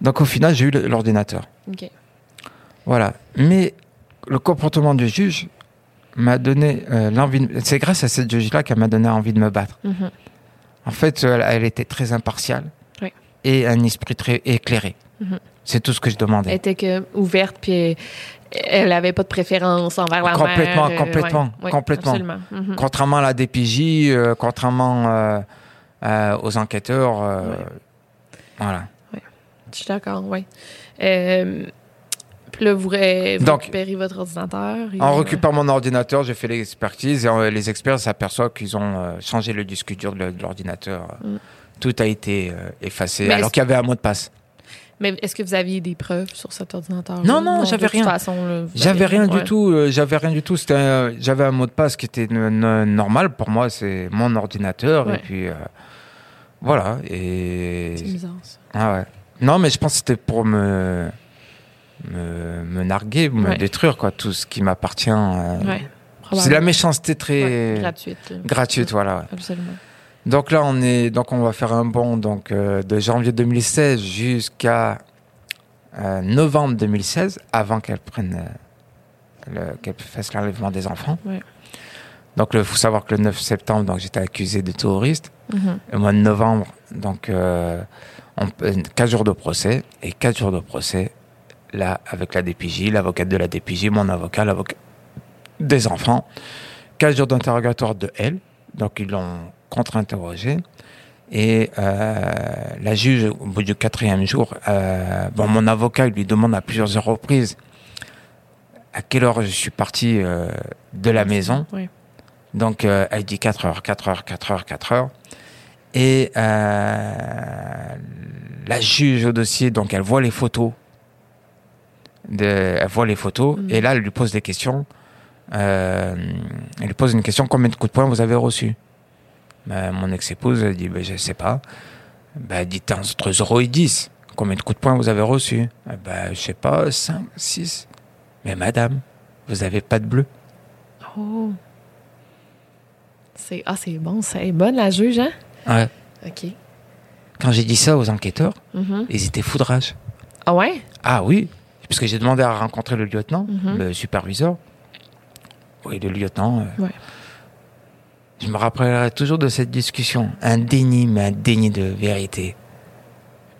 Donc au final, j'ai eu l'ordinateur. OK. Voilà. Mais le comportement du juge m'a donné euh, l'envie. de- C'est grâce à cette juge-là qu'elle m'a donné envie de me battre. Mhm. En fait, elle, elle était très impartiale Oui. et un esprit très éclairé. Mhm. C'est tout ce que je demandais. Elle était que ouverte, puis elle avait pas de préférence envers la Complètement, mère. euh, complètement, ouais, complètement. Mhm. Contrairement à la DPJ, euh, contrairement aux enquêteurs, Ouais. voilà. Je suis d'accord, oui. Euh, puis là, vous, ré- vous Donc, récupérez votre ordinateur. et, En euh, récupérant mon ordinateur, j'ai fait l'expertise et euh, les experts s'aperçoivent qu'ils ont euh, changé le disque dur de, de l'ordinateur. Mm. Tout a été euh, effacé Mais alors est-ce- qu'il y avait un mot de passe. Mais est-ce que vous aviez des preuves sur cet ordinateur? Non, non, j'avais rien. De toute façon, là, vous J'avais avez- rien ouais. du tout. euh, j'avais rien du tout. C'était, un- j'avais un mot de passe qui était n- n- normal pour moi. C'est mon ordinateur Ouais. et puis euh, voilà. Et C'est bizarre, ça. ah ouais. Non, mais je pense que c'était pour me me, me narguer, me Ouais. détruire quoi. Tout ce qui m'appartient. euh, Ouais, c'est la méchanceté très Ouais, gratuite. gratuite, voilà. Absolument. Donc là, on est, donc on va faire un bond donc euh, de janvier 2016 jusqu'à euh, novembre 2016, avant qu'elle prenne le- qu'elle fasse l'enlèvement des enfants. Donc, il faut savoir que le 9 septembre, donc j'étais accusé de terroriste. Mhm. Le mois de novembre, donc on, euh, 4 jours de procès. Et 4 jours de procès, là, avec la DPJ, l'avocate de la DPJ, mon avocat, l'avocat des enfants. 4 jours d'interrogatoire de elle. Donc, ils l'ont contre-interrogé. Et euh, la juge, au bout du quatrième jour, euh, bon, mon avocat lui demande à plusieurs reprises à quelle heure je suis parti euh, de la maison. Oui. Donc, elle dit 4 heures, 4 heures, 4 heures, 4 heures. Et euh, la juge au dossier, donc, elle voit les photos. De, elle voit les photos. Mhm. Et là, elle lui pose des questions. Euh, elle lui pose une question combien de coups de poing vous avez reçus? Ben, Mon ex-épouse, elle dit ben, je sais pas. Ben, elle dit entre 0 et 10. Combien de coups de poing vous avez reçus? Ben, je sais pas, 5, 6. Mais madame, vous avez pas de bleu. Oh. C'est ah, c'est bon. C'est bonne, la juge, hein? Ouais. OK. Quand j'ai dit ça aux enquêteurs, Mhm. ils étaient foudrage. Ah ouais? Ah oui, parce que j'ai demandé à rencontrer le lieutenant, Mhm. le superviseur. Oui, le lieutenant. euh, Ouais. Je me rappellerai toujours de cette discussion. Un déni, mais un déni de vérité.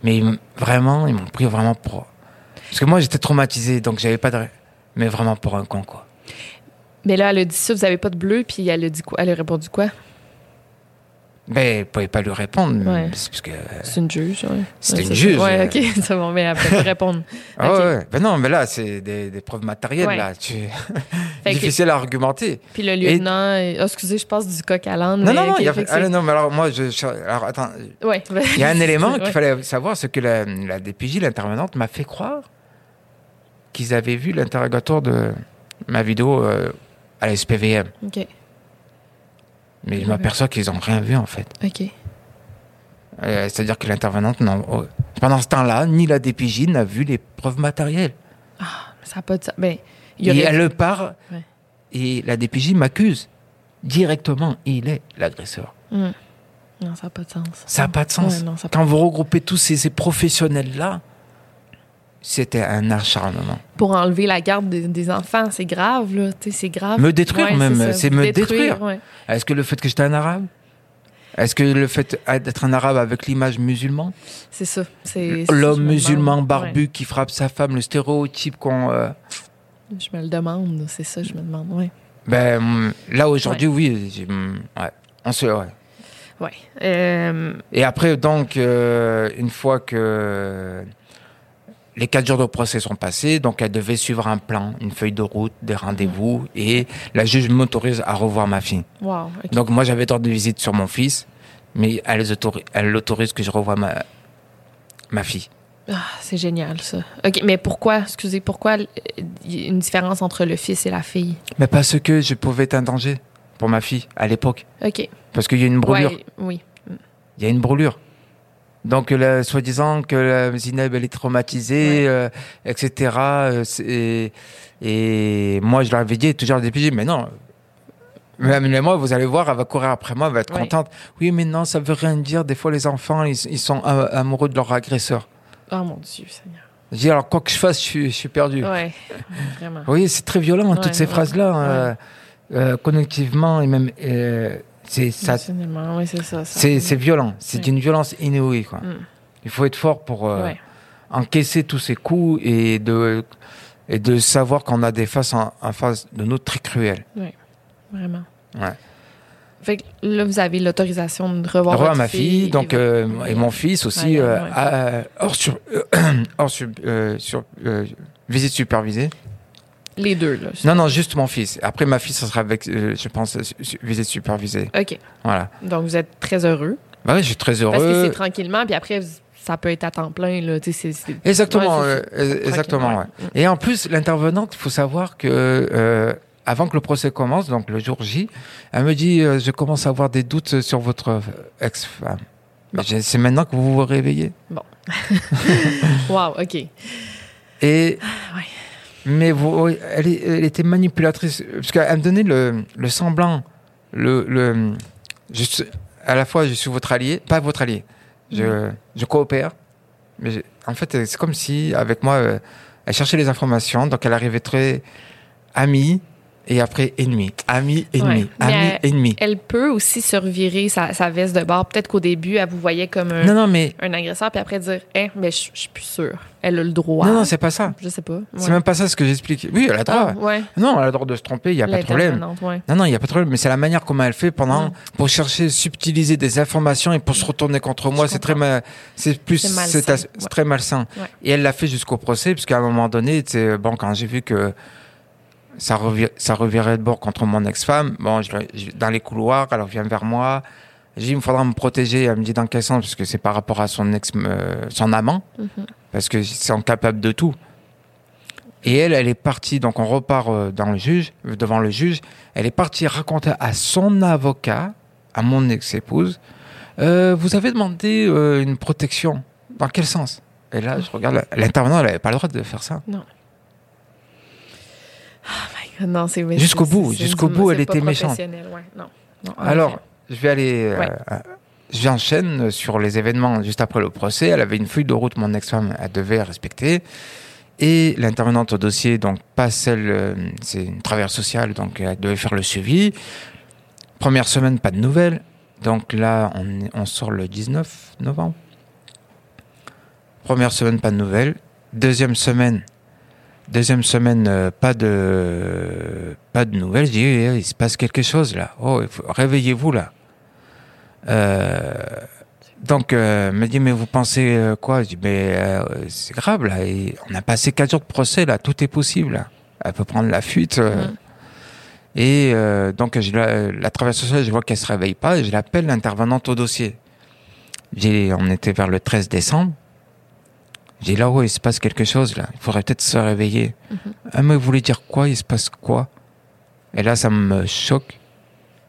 Mais vraiment, ils m'ont pris vraiment pour. Parce que moi, j'étais traumatisé, donc j'avais pas de. Mais vraiment pour un con, quoi. Mais là, elle a dit ça, vous avez pas de bleu, puis elle a dit quoi? Elle a répondu quoi? Mais ils pouvaient pas lui répondre. Ouais. c'est Parce que. C'est une juge, ouais. C'était Ouais, une juge, ça. Ouais, euh. OK, c'est bon, mais elle peut répondre. Ah Ok. ouais, ben non, mais là, c'est des, des preuves matérielles, là. Tu... Que- Difficile à argumenter. Puis le lieutenant, euh, ah, excusez, je passe du coq à l'âne. Non, non, a... ah, non, mais alors moi, je... Alors attends, Ouais. il y a un élément qu'il fallait savoir, c'est que la, la DPJ, l'intervenante, m'a fait croire qu'ils avaient vu l'interrogatoire de ma vidéo euh, à la SPVM. OK, Mais je m'aperçois qu'ils n'ont rien vu, en fait. OK. Euh, C'est-à-dire que l'intervenante, oh, pendant ce temps-là, ni la DPJ n'a vu les preuves matérielles. Ça n'a pas de... Ben, il y Et elle part, Ouais. et la DPJ m'accuse directement. Il est l'agresseur. Hum. Non, ça n'a pas de sens. Ça n'a pas de sens. Ouais, non, ça a pas- Quand vous regroupez tous ces, ces professionnels-là, c'était un acharnement. Pour enlever la garde des, des enfants, c'est grave, là. C'est grave. Me détruire même, c'est me détruire. ouais. Est-ce que le fait que j'étais un arabe? Est-ce que le fait d'être un arabe avec l'image musulman C'est ça. L'homme me musulman barbu qui frappe sa femme, le stéréotype qu'on... euh. Je me le demande, c'est ça, je me demande, ouais. ben, hum, là, aujourd'hui, oui. hum, ouais. On se, ouais. Ouais. Euh, Et après, donc, euh, une fois que les quatre jours de procès sont passés, donc elle devait suivre un plan, une feuille de route, des rendez-vous, et la juge m'autorise à revoir ma fille. wow. Donc moi, j'avais droit de visite sur mon fils, mais elle, autorise que je revoie ma, ma fille. Ah, c'est génial, ça. OK, mais pourquoi, excusez, pourquoi une différence entre le fils et la fille? Mais parce que je pouvais être un danger pour ma fille à l'époque. OK. Parce qu'il y a une brûlure. Ouais, oui. Il y a une brûlure. Donc, soi-disant que la Zineb, elle est traumatisée, euh, etc. euh, et, moi, je leur avais dit, toujours des PJ, mais non. Mais moi, vous allez voir, elle va courir après moi, elle va être contente. Oui, mais non, ça veut rien dire. Des fois, les enfants, ils, ils sont a- amoureux de leur agresseur. Oh mon Dieu, Seigneur. Je dis, alors, quoi que je fasse, je suis, je suis perdu. Ouais, vraiment. Oui, c'est très violent, toutes Ouais, ces ouais, phrases-là. euh, euh, connectivement, et même, euh, c'est ça, oui, c'est ça. ça. c'est c'est violent. C'est d'une violence inouïe, quoi. Mm. Il faut être fort pour euh, Ouais. encaisser tous ces coups et de, et de savoir qu'on a des faces en, en face de nous très cruelles. Vraiment. Ouais. Fait que là, vous avez l'autorisation de revoir, ma fille, donc, et, euh, et mon fils aussi, Ouais, euh, à- hors, sur, hors sur, sur, visite supervisée. Les deux, là. Non, non, juste mon fils. Après, ma fille, ça sera avec, euh, je pense, su- visite supervisée. OK. Voilà. Donc, vous êtes très heureux. Bah oui, je suis très Parce que heureux. c'est tranquillement, puis après, ça peut être à temps plein, là. C'est- Exactement, Ouais, euh, exactement. Ouais. Et en plus, l'intervenante, il faut savoir que euh, avant que le procès commence, donc le jour J, elle me dit euh, Je commence à avoir des doutes sur votre ex-femme. Bon. C'est maintenant que vous vous réveillez. Wow, OK. Et. ouais. Mais vous, elle, était manipulatrice. Parce qu'elle me donnait le, le semblant. Le, le, je suis- à la fois, je suis votre allié, pas votre allié. Je, je coopère. Mais en fait, c'est comme si, avec moi, euh, elle cherchait les informations. Donc, elle arrivait très ami, et après ennemi, ami, ennemi, Ouais. Ami, elle- ennemi. Elle peut aussi se revirer sa, sa veste de bord. Peut-être qu'au début, elle vous voyait comme un, Non, non, mais un agresseur, puis après dire, hein, mais je je suis plus sûre. Elle a le droit. non, non, c'est pas ça. Je sais pas. C'est Ouais. même pas ça ce que j'explique. Oui, elle a le droit. Ah, ouais. Non, elle a le droit de se tromper, il y a pas de problème. Non, non, il n'y a pas de problème, mais c'est la manière comment elle fait pendant pour chercher, subtiliser des informations et pour se retourner contre moi. C'est très, ma- c'est plus, C'est malsain, c'est as- c'est très malsain. Et elle l'a fait jusqu'au procès, puisqu'à un moment donné, bon, quand j'ai vu que ça, revi- ça revirait de bord contre mon ex-femme, bon, je, je- dans les couloirs, elle revient vers moi. J'ai dit, il me faudra me protéger. Elle me dit dans quel sens, parce que c'est par rapport à son ex, euh, son amant, Mhm. parce que c'est incapable de tout. Et elle, elle est partie, donc on repart euh, dans le juge, devant le juge. Elle est partie raconter à son avocat, à mon ex-épouse, euh, vous avez demandé euh, une protection. Dans quel sens? Et là, je regarde, l'intervenant, elle n'avait pas le droit de faire ça. Non, mais Jusqu'au c'est- bout, jusqu'au bout, elle était méchante. professionnel, ouais. Non. Non, en Alors, je vais aller. euh, Ouais. euh, J'enchaîne sur les événements juste après le procès. Elle avait une feuille de route, mon ex-femme, elle devait respecter. Et l'intervenante au dossier, donc pas celle, euh, c'est une travailleuse sociale, donc elle devait faire le suivi. Première semaine, pas de nouvelles. Donc là, on sort le 19 novembre. Première semaine, pas de nouvelles. Deuxième semaine, deuxième semaine, euh, pas de pas de nouvelles. Je dis, Eh, il se passe quelque chose là. Oh, réveillez-vous là. Euh, donc, euh, elle me dit, mais vous pensez euh, quoi? Je dis, mais euh, c'est grave là. Et on a passé quatre jours de procès là. Tout est possible. Là. Elle peut prendre la fuite. Mhm. Et donc, je la, la traverse sociale, je vois qu'elle se réveille pas. Et je l'appelle l'intervenante au dossier. J'ai, on était vers le 13 décembre. J'ai dit, là, ouais, il se passe quelque chose là. Il faudrait peut-être se réveiller. Mhm. Ah, mais vous voulez dire quoi? Il se passe quoi? Et là, ça me choque.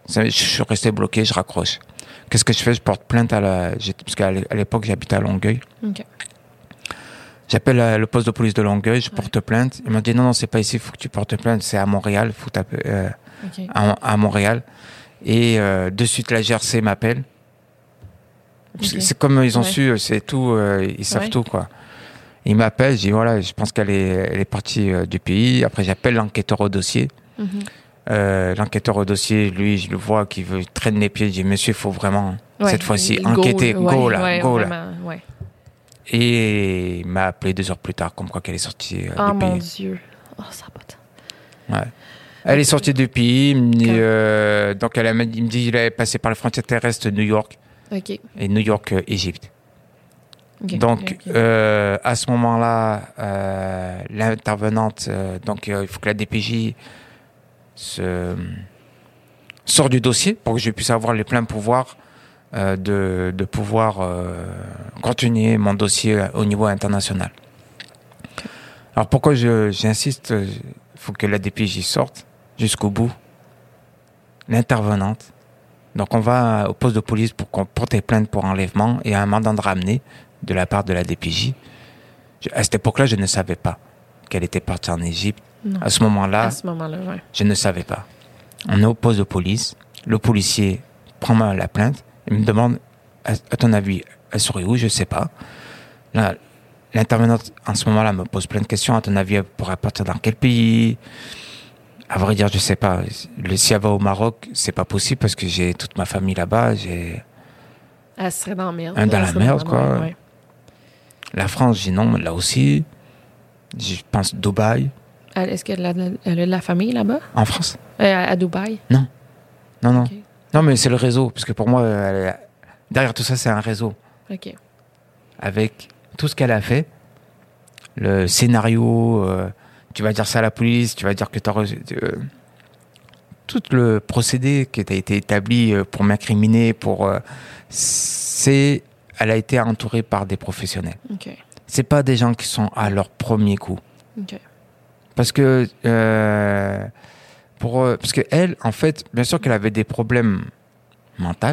Ça- je suis resté bloqué, je raccroche. Qu'est-ce que je fais? Je porte plainte à la. Parce qu'à l'époque, j'habitais à Longueuil. J'appelle euh, le poste de police de Longueuil, je Ouais. porte plainte. Ils m'ont dit non, non, c'est pas ici, il faut que tu portes plainte, c'est à Montréal, faut euh, à, à Montréal. Et euh, de suite, la GRC m'appelle. C'est- comme ils ont Ouais. su, c'est tout, euh, ils savent Ouais. tout, quoi. Ils m'appellent, je dis voilà, je pense qu'elle est, elle est partie euh, du pays. Après, j'appelle l'enquêteur au dossier. Mhm. Euh, l'enquêteur au dossier, lui, je le vois qui veut traîner les pieds. Je dis, monsieur, il faut vraiment, Ouais, cette fois-ci, enquêter. Go, ouais, là, ouais, go là. vraiment. Et il m'a appelé deux heures plus tard, comme quoi qu'elle est sortie euh, Oh du mon pays. Dieu. Oh, ça Ouais. Elle est sortie du pays. il me dit, Ok. euh, donc, elle a, il me dit il est passé par les frontières terrestres New York et New York, Égypte. Donc, euh, à ce moment-là, euh, l'intervenante, euh, donc il faut que la DPJ se sort du dossier pour que je puisse avoir les pleins pouvoirs de, de pouvoir continuer mon dossier au niveau international. Alors pourquoi je- j'insiste, il faut que la DPJ sorte jusqu'au bout. L'intervenante. Donc on va au poste de police pour qu'on porte plainte pour enlèvement et un mandat de ramener de la part de la DPJ. Je- à cette époque-là, je ne savais pas qu'elle était partie en Égypte. Non. À ce moment-là, ouais. je ne savais pas. On est au poste de police. Le policier prend ma- la plainte et me demande à, à ton avis, elle serait où? Je sais pas. Là, l'intervenante en ce moment-là me pose plein de questions. À ton avis, elle pourrait partir dans quel pays? À vrai dire, je sais pas. Le, si elle va au Maroc, c'est pas possible parce que j'ai toute ma famille là-bas. J'ai Elle serait dans la merde. Un dans Elle la merde, quoi. ouais. La France. J'ai non, là aussi. Je pense Dubaï, Est-ce qu'elle a, de la- elle a de la famille là-bas? en France? Euh, à, à Dubaï? Non, non. Ok. Non, mais c'est le réseau. Parce que pour moi, elle derrière tout ça, c'est un réseau. Ok. avec tout ce qu'elle a fait, le scénario, euh, tu vas dire ça à la police, tu vas dire que tu as reçu. euh, tout le procédé qui a été établi pour m'incriminer, pour. euh, c'est. Elle a été entourée par des professionnels. Ok. C'est pas des gens qui sont à leur premier coup. Parce que. euh, pour, euh, parce que elle, en fait, bien sûr qu'elle avait des problèmes mentaux.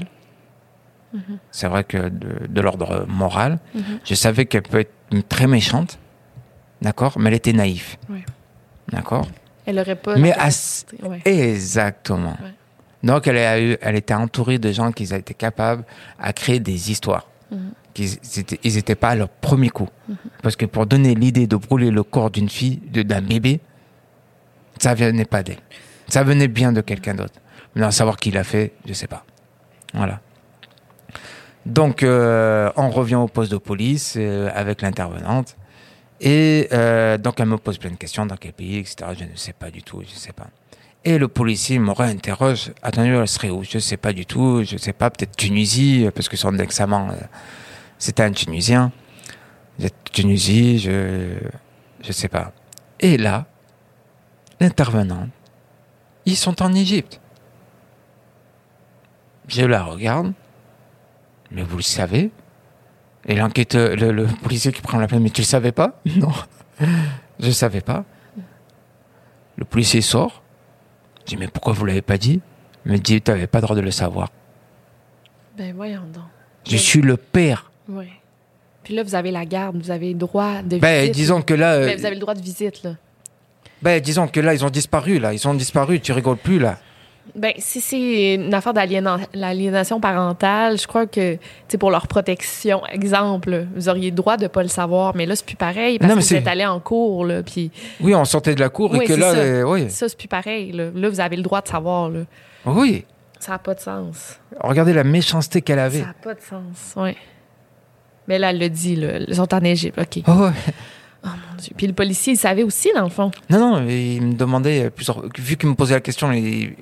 Mhm. C'est vrai que de, de l'ordre moral. Mhm. Je savais qu'elle peut être très méchante, d'accord, mais elle était naïve, Ouais. d'accord. Elle aurait pas. Mais à- ouais. Exactement. Ouais. Donc elle, a eu, elle était entourée de gens qui étaient capables à créer des histoires. Mhm. Qu'ils étaient, ils n'étaient pas à leur premier coup. Mhm. Parce que pour donner l'idée de brûler le corps d'une fille, d'un bébé, Ça venait pas d'elle. Ça venait bien de quelqu'un d'autre. Mais savoir qui l'a fait, je sais pas. Voilà. Donc, euh, on revient au poste de police euh, avec l'intervenante. Et euh, donc, elle me pose plein de questions dans quel pays, etc. Je ne sais pas du tout, je ne sais pas. Et le policier me réinterroge. Attendez, elle serait où? Je ne sais pas du tout, je ne sais pas, peut-être Tunisie, parce que son examen, c'était un Tunisien. Tunisie, je ne sais pas. Et là, l'intervenante, ils sont en Égypte. Je la regarde, mais vous le savez? Et l'enquêteur, le, policier qui prend la plainte, mais tu le savais pas? Non, je ne savais pas. Le policier sort. Je dis, mais pourquoi vous l'avez pas dit? Il me dit, tu n'avais pas le droit de le savoir. Ben voyons donc. Je suis le père. Oui. Puis là, vous avez la garde, vous avez le droit de ben, visite. disons que là... Ben, vous avez le droit de visite, là. Ben, disons que là, ils ont disparu, là. Ils ont disparu, tu rigoles plus, là. Ben, si c'est une affaire d'aliénation parentale, je crois que, tu pour leur protection, exemple, vous auriez le droit de pas le savoir, mais là, c'est plus pareil parce que vous êtes allé en cours, là, puis... Oui, on sortait de la cour et que là, ça. Euh, oui. Ça, c'est plus pareil, là. Là, vous avez le droit de savoir, là. Oui. Ça n'a pas de sens. Regardez la méchanceté qu'elle avait. Ça n'a pas de sens, oui. Mais là, elle le dit, là. Ils sont en Égypte, OK. Oh, ouais. Oh mon Dieu. Puis le policier, il savait aussi, dans le fond. Non, non, il me demandait plusieurs. Vu qu'il me posait la question, il,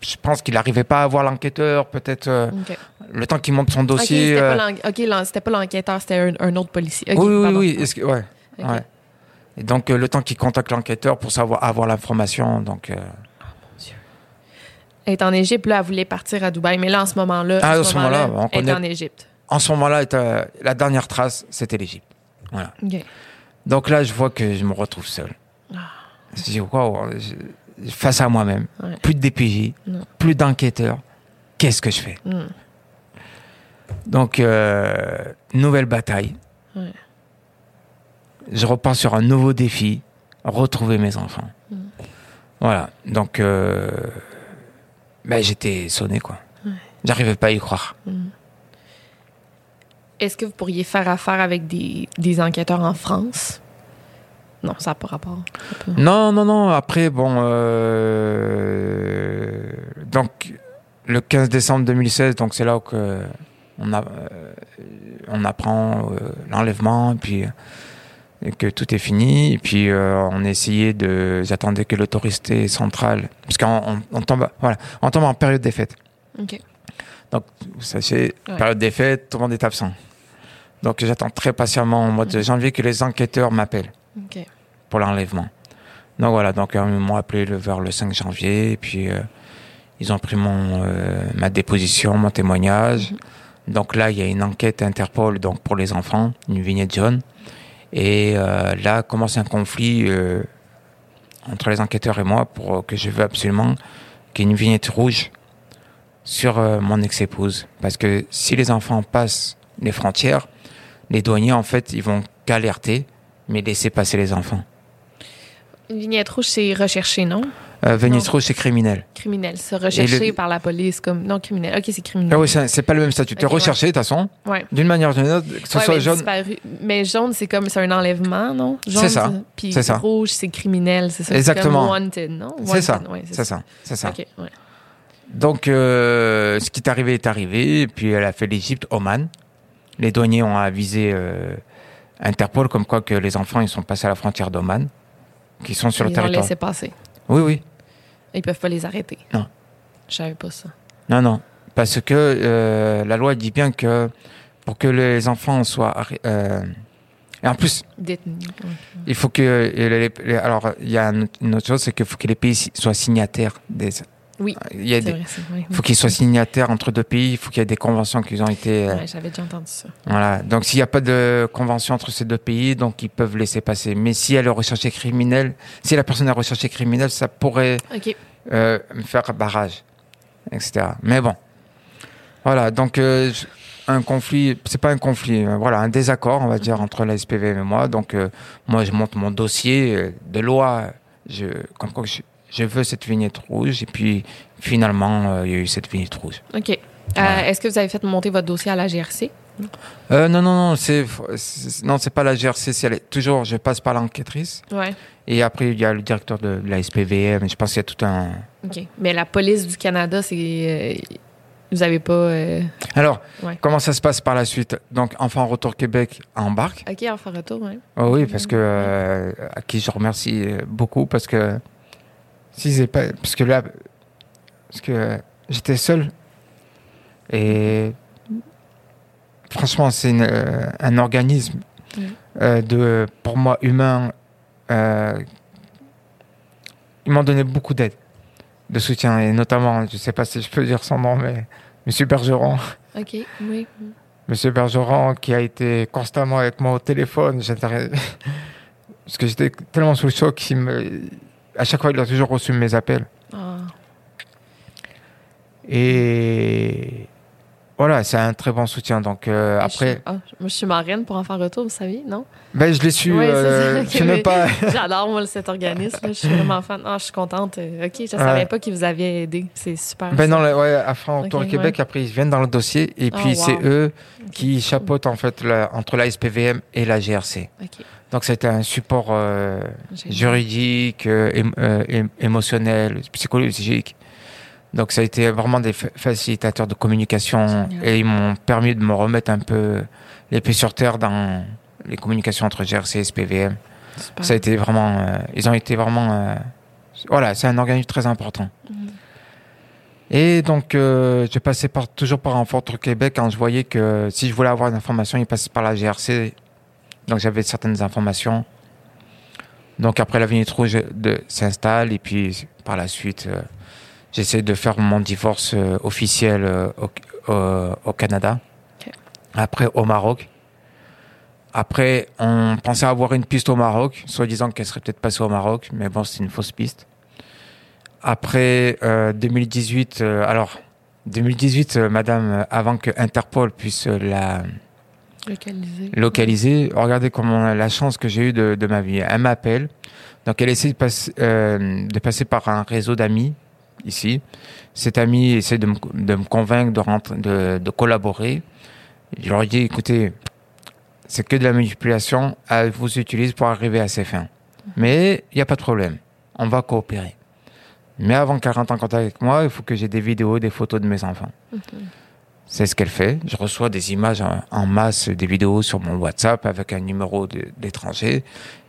je pense qu'il n'arrivait pas à voir l'enquêteur, peut-être euh, le temps qu'il monte son dossier. Ok, euh... c'était pas l'enquêteur, c'était un, autre policier. oui, oui, oui. ouais, ouais. Et donc, euh, le temps qu'il contacte l'enquêteur pour savoir avoir l'information. Donc, oh mon Dieu. Elle est en Égypte, là, elle voulait partir à Dubaï. Mais là, en ce moment-là, ah, ce moment-là, on elle est en Égypte. En ce moment-là, la dernière trace, c'était l'Égypte. Voilà. Donc là, je vois que je me retrouve seul. Ah. Je dis, wow, face à moi-même. Plus de DPJ, plus d'enquêteurs. Qu'est-ce que je fais? Donc, euh, nouvelle bataille. Je repars sur un nouveau défi, retrouver mes enfants. Mm. Voilà. Donc, euh, ben, j'étais sonné, quoi. J'arrivais pas à y croire. Mm. Est-ce que vous pourriez faire affaire avec des, des enquêteurs en France? Non, ça n'a pas rapport. Non, non, non. Après, bon. Euh, donc, le 15 décembre 2016, donc c'est là que on, a, euh, on apprend euh, l'enlèvement, puis et que tout est fini. Et puis, on essayait de. J'attendais que l'autorité centrale. Parce qu'on on, tombe, voilà, on tombe en période des fêtes. OK. Donc, vous savez, période des fêtes, tout le monde est absent. Donc, j'attends très patiemment au mois de janvier que les enquêteurs m'appellent pour l'enlèvement. Donc voilà, donc ils m'ont appelé le, vers le 5 janvier, et puis euh, ils ont pris mon, euh, ma déposition, mon témoignage. Mhm. Donc là, il y a une enquête Interpol donc pour les enfants, une vignette jaune. Et euh, là commence un conflit entre les enquêteurs et moi pour que je veux absolument qu'il y ait une vignette rouge sur mon ex-épouse. Parce que si les enfants passent les frontières, les douaniers, en fait, ils vont qu'alerter mais laisser passer les enfants. Une vignette rouge, c'est recherché, non? Euh, vignette rouge, c'est criminel. Criminel, c'est recherché par la police comme non criminel. Ok, c'est criminel. Ah oui, c'est pas le même statut. Tu es recherché de toute façon. Ouais. D'une manière ou d'une autre, que ce soit jaune. Mais jaune, c'est comme c'est un enlèvement, non? C'est ça. Puis rouge, c'est criminel, c'est ça. Exactement. Comme wanted, non? C'est ça. c'est ça. C'est ça. Ok. Ouais. Donc, euh, ce qui est arrivé est arrivé. Puis elle a fait l'Égypte, Oman. Les douaniers ont avisé. Euh, Interpol comme quoi que les enfants ils sont passés à la frontière d'Oman, qui sont sur le territoire. Ils ont laissé passer. Oui, oui. Ils peuvent pas les arrêter. Non. Je savais pas ça. Non, non. Parce que euh, la loi dit bien que pour que les enfants soient. Euh, et en plus, il faut que. alors, il y a une autre chose, c'est qu'il faut que les pays soient signataires des, oui. Il faut qu'ils soient signataires entre deux pays. Il faut qu'il y ait des conventions qui ont été. Euh, j'avais déjà entendu ça. Voilà. Donc s'il n'y a pas de convention entre ces deux pays, donc ils peuvent laisser passer. Mais si elle est recherchée criminelle, si la personne est recherchée criminelle, ça pourrait euh, faire barrage, etc. Mais bon, voilà. Donc euh, un conflit, c'est pas un conflit, voilà, un désaccord, on va dire, entre la SPV et moi. Donc moi, je monte mon dossier de loi. Je, comme quoi je, je veux cette vignette rouge. Et puis, finalement, euh, il y a eu cette vignette rouge. OK. Euh, est-ce que vous avez fait monter votre dossier à la GRC? Euh, non, non, non, c'est, non, c'est pas la GRC, c'est toujours, je passe par l'enquêtrice. Ouais. Et après, il y a le directeur de, la SPVM. Je pense qu'il y a tout un. OK. Mais la police du Canada, c'est. euh, vous avez pas. euh, Alors, Ouais. comment ça se passe par la suite? Donc, Enfant Retour Québec embarque. OK, on fait retour, ouais. Oh oui, parce que euh, à qui je remercie beaucoup parce que si c'est pas parce que là parce que j'étais seul. Et franchement c'est euh, un organisme euh, de pour moi humain euh, ils m'ont donné beaucoup d'aide de soutien. Et notamment je sais pas si je peux dire son nom mais Monsieur Bergeron. OK, oui. Monsieur Bergeron, qui a été constamment avec moi au téléphone, parce que j'étais tellement sous le choc qu'il me... À chaque fois, il a toujours reçu mes appels. Ah, Et voilà, c'est un très bon soutien. Donc euh, je suis- après, ah, moi, je suis marraine pour en faire retour, vous savez, non? ben, je l'ai su. Ouais, euh, je pas... J'adore, moi, cet organisme. Je suis vraiment fan. Ah, je suis contente. Euh, OK, je savais Ouais. pas qu'ils vous avaient aidé. C'est super. Ben ça. non, ouais, à Fin Autour Ok, Québec, après, ils viennent dans le dossier. Et Oh, puis, c'est eux qui chapeautent, en fait, la- entre la SPVM et la GRC. OK. Donc, c'était un support euh, juridique, euh, euh, ém- émotionnel, psychologique. Donc ça a été vraiment des fa- facilitateurs de communication Génial. et ils m'ont permis de me remettre un peu les pieds sur terre dans les communications entre GRC et SPVM. Super. Ça a été vraiment, euh, ils ont été vraiment, voilà, c'est un organisme très important. Mhm. Et donc euh, je passais par, toujours par Retour Québec quand je voyais que si je voulais avoir une information, il passait par la GRC. Donc j'avais certaines informations. Donc après la Vignette Rouge s'installe et puis par la suite, euh, j'essaie de faire mon divorce euh, officiel euh, au, Canada. Après au Maroc. Après, on pensait avoir une piste au Maroc, soi-disant qu'elle serait peut-être passée au Maroc, mais bon, c'est une fausse piste. Après euh, 2018, euh, alors 2018, euh, Madame, avant que Interpol puisse la Localisé. localiser, regardez comment la chance que j'ai eue de, de ma vie. Elle m'appelle, donc elle essaie de, passer- euh, de passer par un réseau d'amis ici. Cet ami essaie de me, de me convaincre de, rentrer, de, de collaborer. Je leur dis, écoutez, c'est que de la manipulation, elle vous utilise pour arriver à ses fins. Mais il n'y a pas de problème, on va coopérer. Mais avant qu'elle rentre en contact avec moi, il faut que j'ai des vidéos, des photos de mes enfants. C'est ce qu'elle fait. Je reçois des images en, masse, des vidéos sur mon WhatsApp avec un numéro de- d'étranger.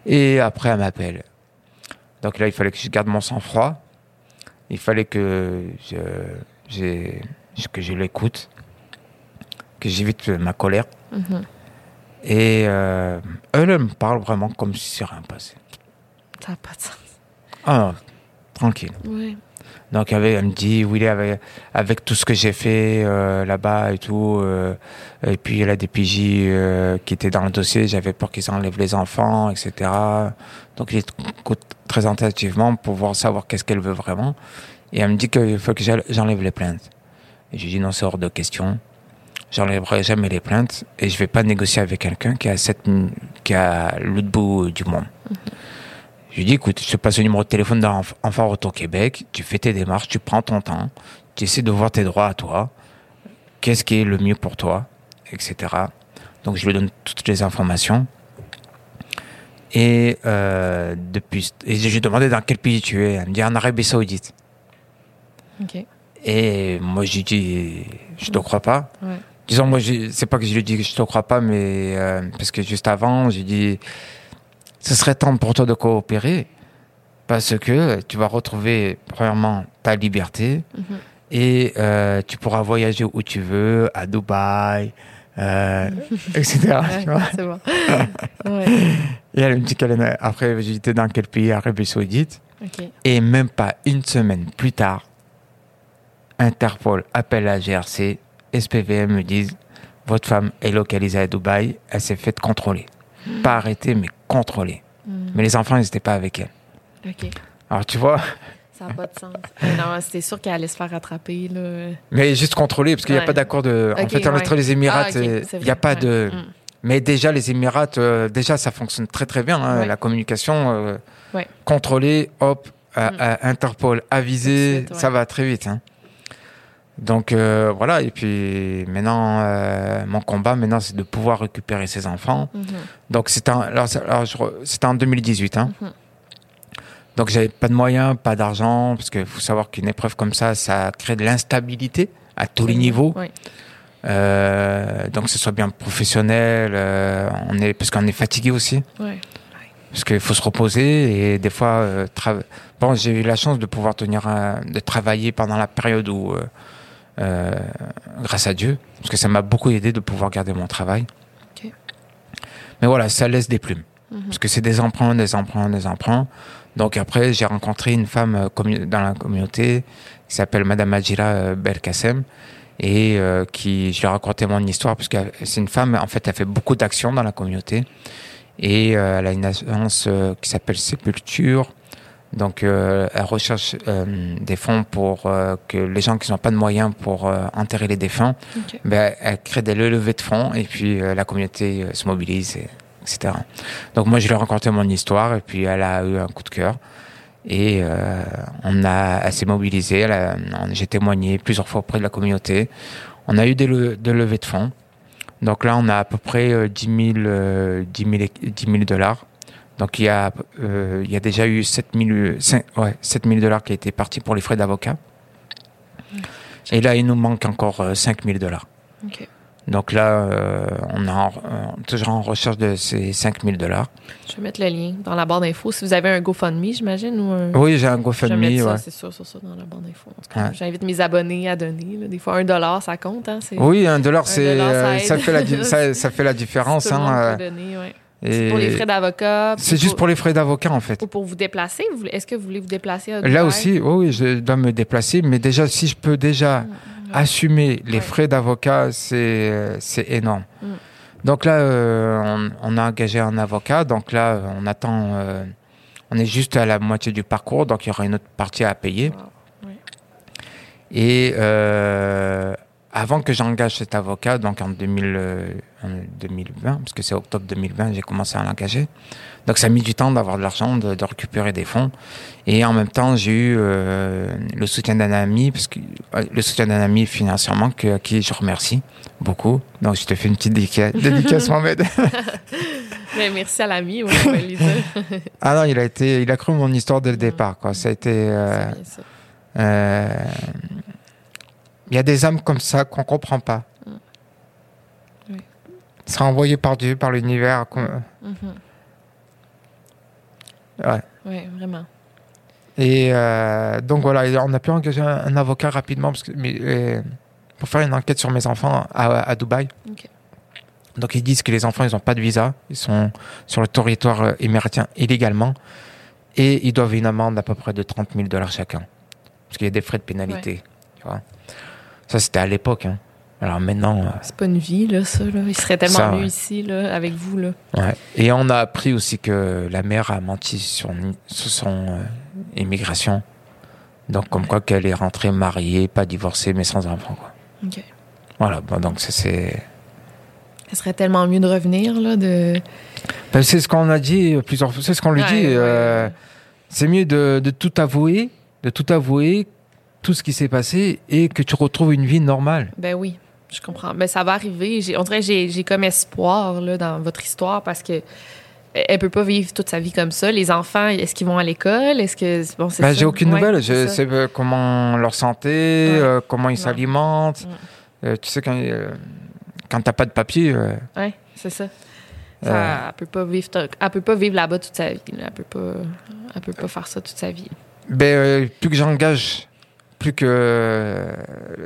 Et après, elle m'appelle. Donc là, il fallait que je garde mon sang-froid. Il fallait que je, que je l'écoute, que j'évite ma colère. Mhm. Et euh, elle, elle me parle vraiment comme si c'est rien passé. Ça n'a pas de sens. Ah tranquille. Oui. Donc elle me dit, oui, avec, tout ce que j'ai fait euh, là-bas et tout, euh, et puis elle a des PJ euh, qui étaient dans le dossier, j'avais peur qu'ils enlèvent les enfants, etc. Donc il écoute très attentivement pour voir savoir qu'est-ce qu'elle veut vraiment. Et elle me dit qu'il faut que j'en- j'enlève les plaintes. Et je dis non, c'est hors de question. J'enlèverai jamais les plaintes et je vais pas négocier avec quelqu'un qui a qui a l'autre bout du monde. Je lui dis, écoute, je te passe le numéro de téléphone d'Enfant Retour Québec, tu fais tes démarches, tu prends ton temps, tu essaies de voir tes droits à toi, qu'est-ce qui est le mieux pour toi, etc. Donc je lui donne toutes les informations. Et euh, depuis, et je lui ai demandé dans quel pays tu es. Elle me dit en Arabie Saoudite. OK. Et moi je lui dis, je te crois pas. Ouais. Disons, moi, c'est pas que je lui dis que je te crois pas, mais euh, parce que juste avant, j'ai dit, ce serait temps pour toi de coopérer, parce que tu vas retrouver, premièrement, ta liberté, Mhm. et euh, tu pourras voyager où tu veux, à Dubaï, euh, etc. Ouais, bon. ouais. Et elle me dit qu'elle est, après, j'étais dans quel pays, Arabie Saoudite, et même pas une semaine plus tard, Interpol appelle la GRC, SPVM me disent votre femme est localisée à Dubaï, elle s'est faite contrôler. Pas arrêtée, mais contrôlée. Mhm. Mais les enfants, ils n'étaient pas avec elle. OK. Alors tu vois, Ça n'a pas de sens. Mais non, c'était sûr qu'elle allait se faire rattraper. Là. mais juste contrôlée, parce qu'il n'y a pas d'accord de. en Ok, fait, entre ouais. les Émirats, Ah, il n'y a pas ouais. de. Mm. Mais déjà, les Émirats, euh, déjà, ça fonctionne très très bien. hein. La communication euh, contrôlée, hop, à- Mm. à Interpol, avisé, ça va très vite. hein. Donc euh, voilà, et puis maintenant, euh, mon combat maintenant, c'est de pouvoir récupérer ces enfants. Mhm. Donc c'était en, alors, alors, en 2018. Hein. Mhm. Donc j'avais pas de moyens, pas d'argent, parce qu'il faut savoir qu'une épreuve comme ça, ça crée de l'instabilité à tous les niveaux. Oui. Euh, donc que ce soit bien professionnel, on est parce qu'on est fatigué aussi, parce qu'il faut se reposer et des fois, bon, j'ai eu la chance de pouvoir tenir, de travailler pendant la période où, euh, grâce à Dieu, parce que ça m'a beaucoup aidé de pouvoir garder mon travail. Mais voilà, ça laisse des plumes, Mhm. parce que c'est des emprunts, des emprunts, des emprunts. Donc après, j'ai rencontré une femme euh, dans la communauté qui s'appelle Madame Adjira euh, Belkacem et euh, qui, je lui ai raconté mon histoire parce que c'est une femme, en fait, elle fait beaucoup d'actions dans la communauté et euh, elle a une agence euh, qui s'appelle Sépulture. Donc, euh, elle recherche euh, des fonds pour euh, que les gens qui n'ont pas de moyens pour euh, enterrer les défunts, Ok. ben, elle crée des levées de fonds et puis euh, la communauté euh, se mobilise, et, etc. Donc, moi, je lui ai raconté mon histoire et puis elle a eu un coup de cœur. Et euh, on a, elle s'est mobilisée, elle a- on- j'ai témoigné plusieurs fois auprès de la communauté. On a eu des, le- des levées de fonds. Donc là, on a à peu près euh, 10 000, euh, 10 000, et- 10 000 dollars. Donc il y, a, euh, il y a déjà eu 7 000, 5 ouais, 7 000 dollars qui a été parti pour les frais d'avocat. Et là, il nous manque encore euh, 5 000 dollars. Ok. Donc là, euh, on est en- euh, toujours en recherche de ces 5 000 dollars. Je vais mettre le lien dans la barre d'infos. Si vous avez un GoFundMe, j'imagine, ou un. Oui, j'ai un Je vais GoFundMe. ça, ouais. c'est sûr, sur ça, dans la barre d'infos. Ouais. J'invite mes abonnés à donner. là. Des fois, un dollar, ça compte. Hein? C'est, Oui, un dollar, Un c'est, dollar, ça euh, fait la, ça, ça fait la différence. Tout le monde hein, peut euh, donner, ouais. C'est pour les frais d'avocat. C'est juste pour les frais d'avocat, en fait. Ou pour vous déplacer. Est-ce que vous voulez vous déplacer à Là aussi, oui, oui, je dois me déplacer, mais déjà, si je peux déjà assumer les Ouais. frais d'avocat, c'est, euh, c'est énorme. Mm. Donc là, euh, on, on a engagé un avocat, donc là, on attend, euh, on est juste à la moitié du parcours, donc il y aura une autre partie à payer. Wow. Et euh, avant que j'engage cet avocat, donc en, 2000, euh, en 2020, parce que c'est octobre 2020, j'ai commencé à l'engager. Donc ça a mis du temps d'avoir de l'argent, de, de récupérer des fonds. Et en même temps, j'ai eu euh, le soutien d'un ami, parce que euh, le soutien d'un ami financièrement, que, à qui je remercie beaucoup. Donc je te fais une petite dédica- dédicace, Mohamed. Mais merci à l'ami, oui, ah non, il a été, il a cru mon histoire dès le départ. Quoi. Ça a été. euh, C'est bien ça. Euh, Il y a des âmes comme ça qu'on comprend pas. Oui. C'est envoyé par Dieu, par l'univers. Mhm. Ouais. Oui, vraiment. Et euh, donc voilà, on a pu engager un, un avocat rapidement parce que, mais, euh, pour faire une enquête sur mes enfants à, à Dubaï. Donc ils disent que les enfants, ils n'ont pas de visa, ils sont sur le territoire euh, émiratien illégalement et ils doivent une amende à peu près de 30 000 dollars chacun. Parce qu'il y a des frais de pénalité. Tu vois. Ça, c'était à l'époque. hein. Alors maintenant, euh, C'est pas une vie, là, ça. Là. Il serait tellement Ça, mieux ouais. ici, là, avec vous, là. Ouais. Et on a appris aussi que la mère a menti sur, sur son euh, immigration. Donc, comme quoi qu'elle est rentrée mariée, pas divorcée, mais sans enfant. Quoi. OK. Voilà, bon, donc ça, c'est. Ce serait tellement mieux de revenir, là, de... Ben, c'est ce qu'on a dit plusieurs fois. C'est ce qu'on lui dit. euh. C'est mieux de, de tout avouer, de tout avouer, tout ce qui s'est passé, et que tu retrouves une vie normale. Ben oui, je comprends. Mais ça va arriver. On dirait que j'ai comme espoir, là, dans votre histoire, parce que elle peut pas vivre toute sa vie comme ça. Les enfants, est-ce qu'ils vont à l'école? Est-ce que... Bon, c'est Ben, j'ai aucune nouvelle. Je sais euh, comment leur santé, Ouais. euh, comment ils s'alimentent. Ouais. Euh, tu sais, quand, euh, quand t'as pas de papier, Ouais, c'est ça. Ça. Elle peut pas vivre, elle peut pas vivre là-bas toute sa vie. Elle peut pas, elle peut pas faire ça toute sa vie. Ben, plus que j'engage, plus que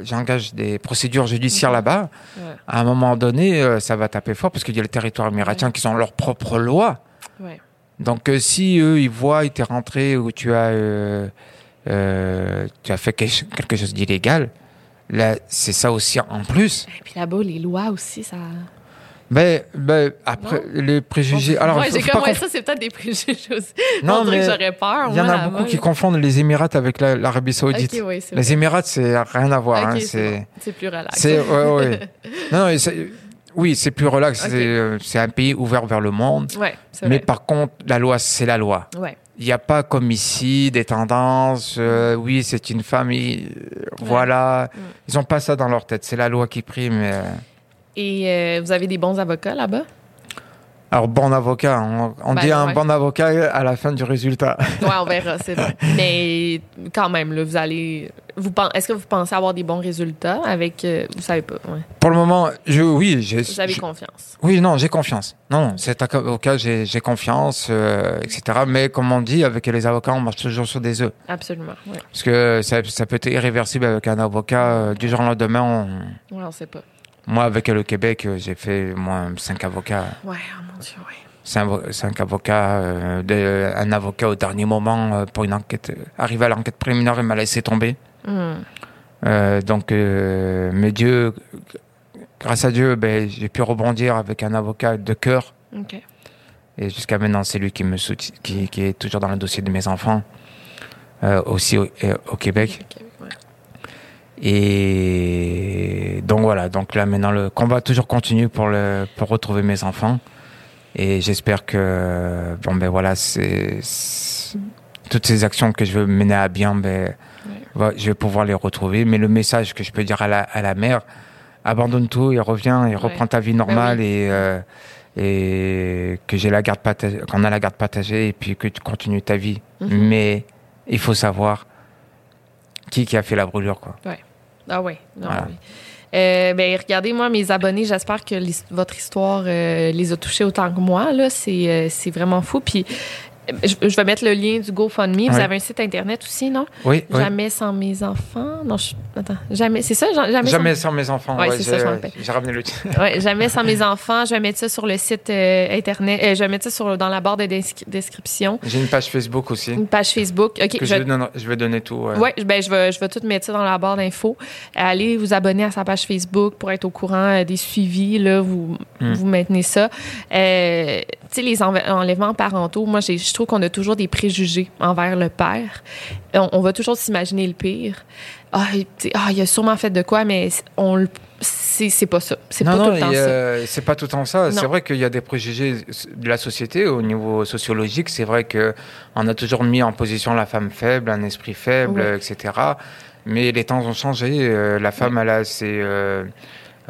j'engage des procédures judiciaires Mhm. là-bas, Ouais. à un moment donné, euh, ça va taper fort parce qu'il y a le territoire émiratien qui ont leurs propres lois. Ouais. Donc, euh, si eux, ils voient, tu es rentré ou tu as, euh, euh, tu as fait quelque quelque chose d'illégal, là, c'est ça aussi en plus. Et puis là-bas, les lois aussi, ça. Ben, ben après, les préjugés. Alors, ouais, j'ai comme pas ouais, conf- ça, c'est peut-être des préjugés. Non, mais j'aurais peur. il y en a beaucoup qui confondent les Émirats avec la- l'Arabie Saoudite. Ok, oui, c'est Les vrai. Émirats, c'est rien à voir. Ok, hein, c'est bon. Plus relax. C'est ouais, ouais. non, non, oui, c'est plus relax. Ok. C'est, euh, C'est un pays ouvert vers le monde. Ouais, Mais par contre, la loi, c'est la loi. Ouais. il n'y a pas comme ici des tendances. euh, oui, c'est une famille. euh, Voilà. Mm. Ils ont pas ça dans leur tête. C'est la loi qui prime. euh. Et euh, vous avez des bons avocats là-bas? Alors, bon avocat, on, on Ben, dit un bon avocat à la fin du résultat. Ouais, on verra, c'est vrai. Mais quand même, là, vous allez. Vous Est-ce que vous pensez avoir des bons résultats avec. euh, vous savez pas, ouais. Pour le moment, je, oui, j'ai. Vous avez je- confiance. Oui, non, j'ai confiance. Non, non, cet avocat, j'ai j'ai confiance, euh, etc. Mais comme on dit, avec les avocats, on marche toujours sur des œufs. Absolument. Ouais, Parce que ça, ça peut être irréversible avec un avocat. euh, du jour au lendemain, on- ouais on sait pas. Moi, avec le Québec, euh, j'ai fait moi cinq avocats. Ouais, oh mon Dieu, ouais. Cinq, avo- cinq avocats. euh, de- un avocat au dernier moment euh, pour une enquête. arrivé à l'enquête préliminaire, il m'a laissé tomber. Hmm. Donc, mais Dieu, grâce à Dieu, ben, j'ai pu rebondir avec un avocat de cœur. OK. Et jusqu'à maintenant, c'est lui qui me soutient, qui, qui est toujours dans le dossier de mes enfants, euh, aussi au, Québec. Et donc voilà, donc là maintenant le combat toujours continue pour le pour retrouver mes enfants. Et j'espère que bon ben voilà, c'est toutes ces actions que je veux mener à bien, ben je vais pouvoir les retrouver. Mais le message que je peux dire à la à la mère, abandonne tout et reviens et reprends ta vie normale oui. et euh, et que j'ai la garde partagée, qu'on a la garde partagée et puis que tu continues ta vie. Mhm. Mais il faut savoir qui qui a fait la brûlure quoi. Ah ouais. Non, Voilà. oui. Euh, ben, regardez, moi, mes abonnés, j'espère que votre histoire euh, les a touchés autant que moi. Là, c'est, euh, c'est vraiment fou. Puis, je, je vais mettre le lien du GoFundMe. Vous Ouais. avez un site internet aussi, non? Oui, oui. Jamais sans mes enfants. Non, je, attends. Jamais. C'est ça? Jamais, jamais, sans mes enfants. Ouais, ouais, c'est ça, je j'ai- ramené le sans, ouais, jamais sans mes enfants. Je vais mettre ça sur le site euh, internet. euh, je vais mettre ça sur, dans la barre de descri- description. J'ai une page Facebook aussi. Une page Facebook. OK. Que je- je, vais donner, je vais donner tout. ouais. Oui, ben, je, vais, je vais tout mettre ça dans la barre d'infos. Allez vous abonner à sa page Facebook pour être au courant euh, des suivis. Là, vous, Mm. vous maintenez ça. Euh, tu sais, les enlèvements parentaux, moi, je trouve qu'on a toujours des préjugés envers le père. On, on va toujours s'imaginer le pire. Ah, ah, il a sûrement fait de quoi, mais on le- c'est pas ça. C'est pas non, tout le temps a- ça. c'est pas tout le temps ça. C'est vrai qu'il y a des préjugés de la société au niveau sociologique. C'est vrai que on a toujours mis en position la femme faible, un esprit faible, etc. Mais les temps ont changé. Euh, la femme, elle a ses, euh,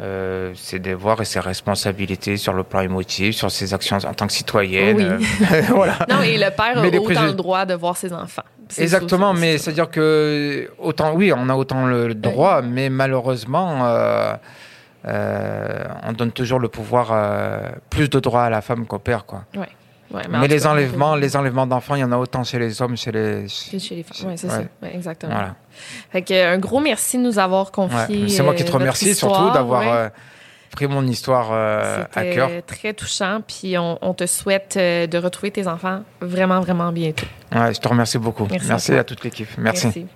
euh, ses devoirs et ses responsabilités sur le plan émotif, sur ses actions en tant que citoyenne. Oui. Euh, voilà. Non, et le père Mais a autant le droit de voir ses enfants. Exactement, ça, mais c'est-à-dire que autant oui, on a autant le, droit, mais malheureusement, euh, euh, on donne toujours le pouvoir plus de droits à la femme qu'au père, quoi. Ouais, Mais, les cas, enlèvements, les enlèvements d'enfants, il y en a autant chez les hommes, chez les. C'est chez les femmes. Oui, c'est Ouais. ça. Ouais, exactement. Voilà. Fait que, un gros merci de nous avoir confié. C'est moi qui te euh, remercie histoire, surtout d'avoir euh, pris mon histoire euh, à cœur. très touchant. Puis on, on te souhaite euh, de retrouver tes enfants vraiment, vraiment bientôt. Ouais, je te remercie beaucoup. Merci Merci, à toute l'équipe. Merci. Merci.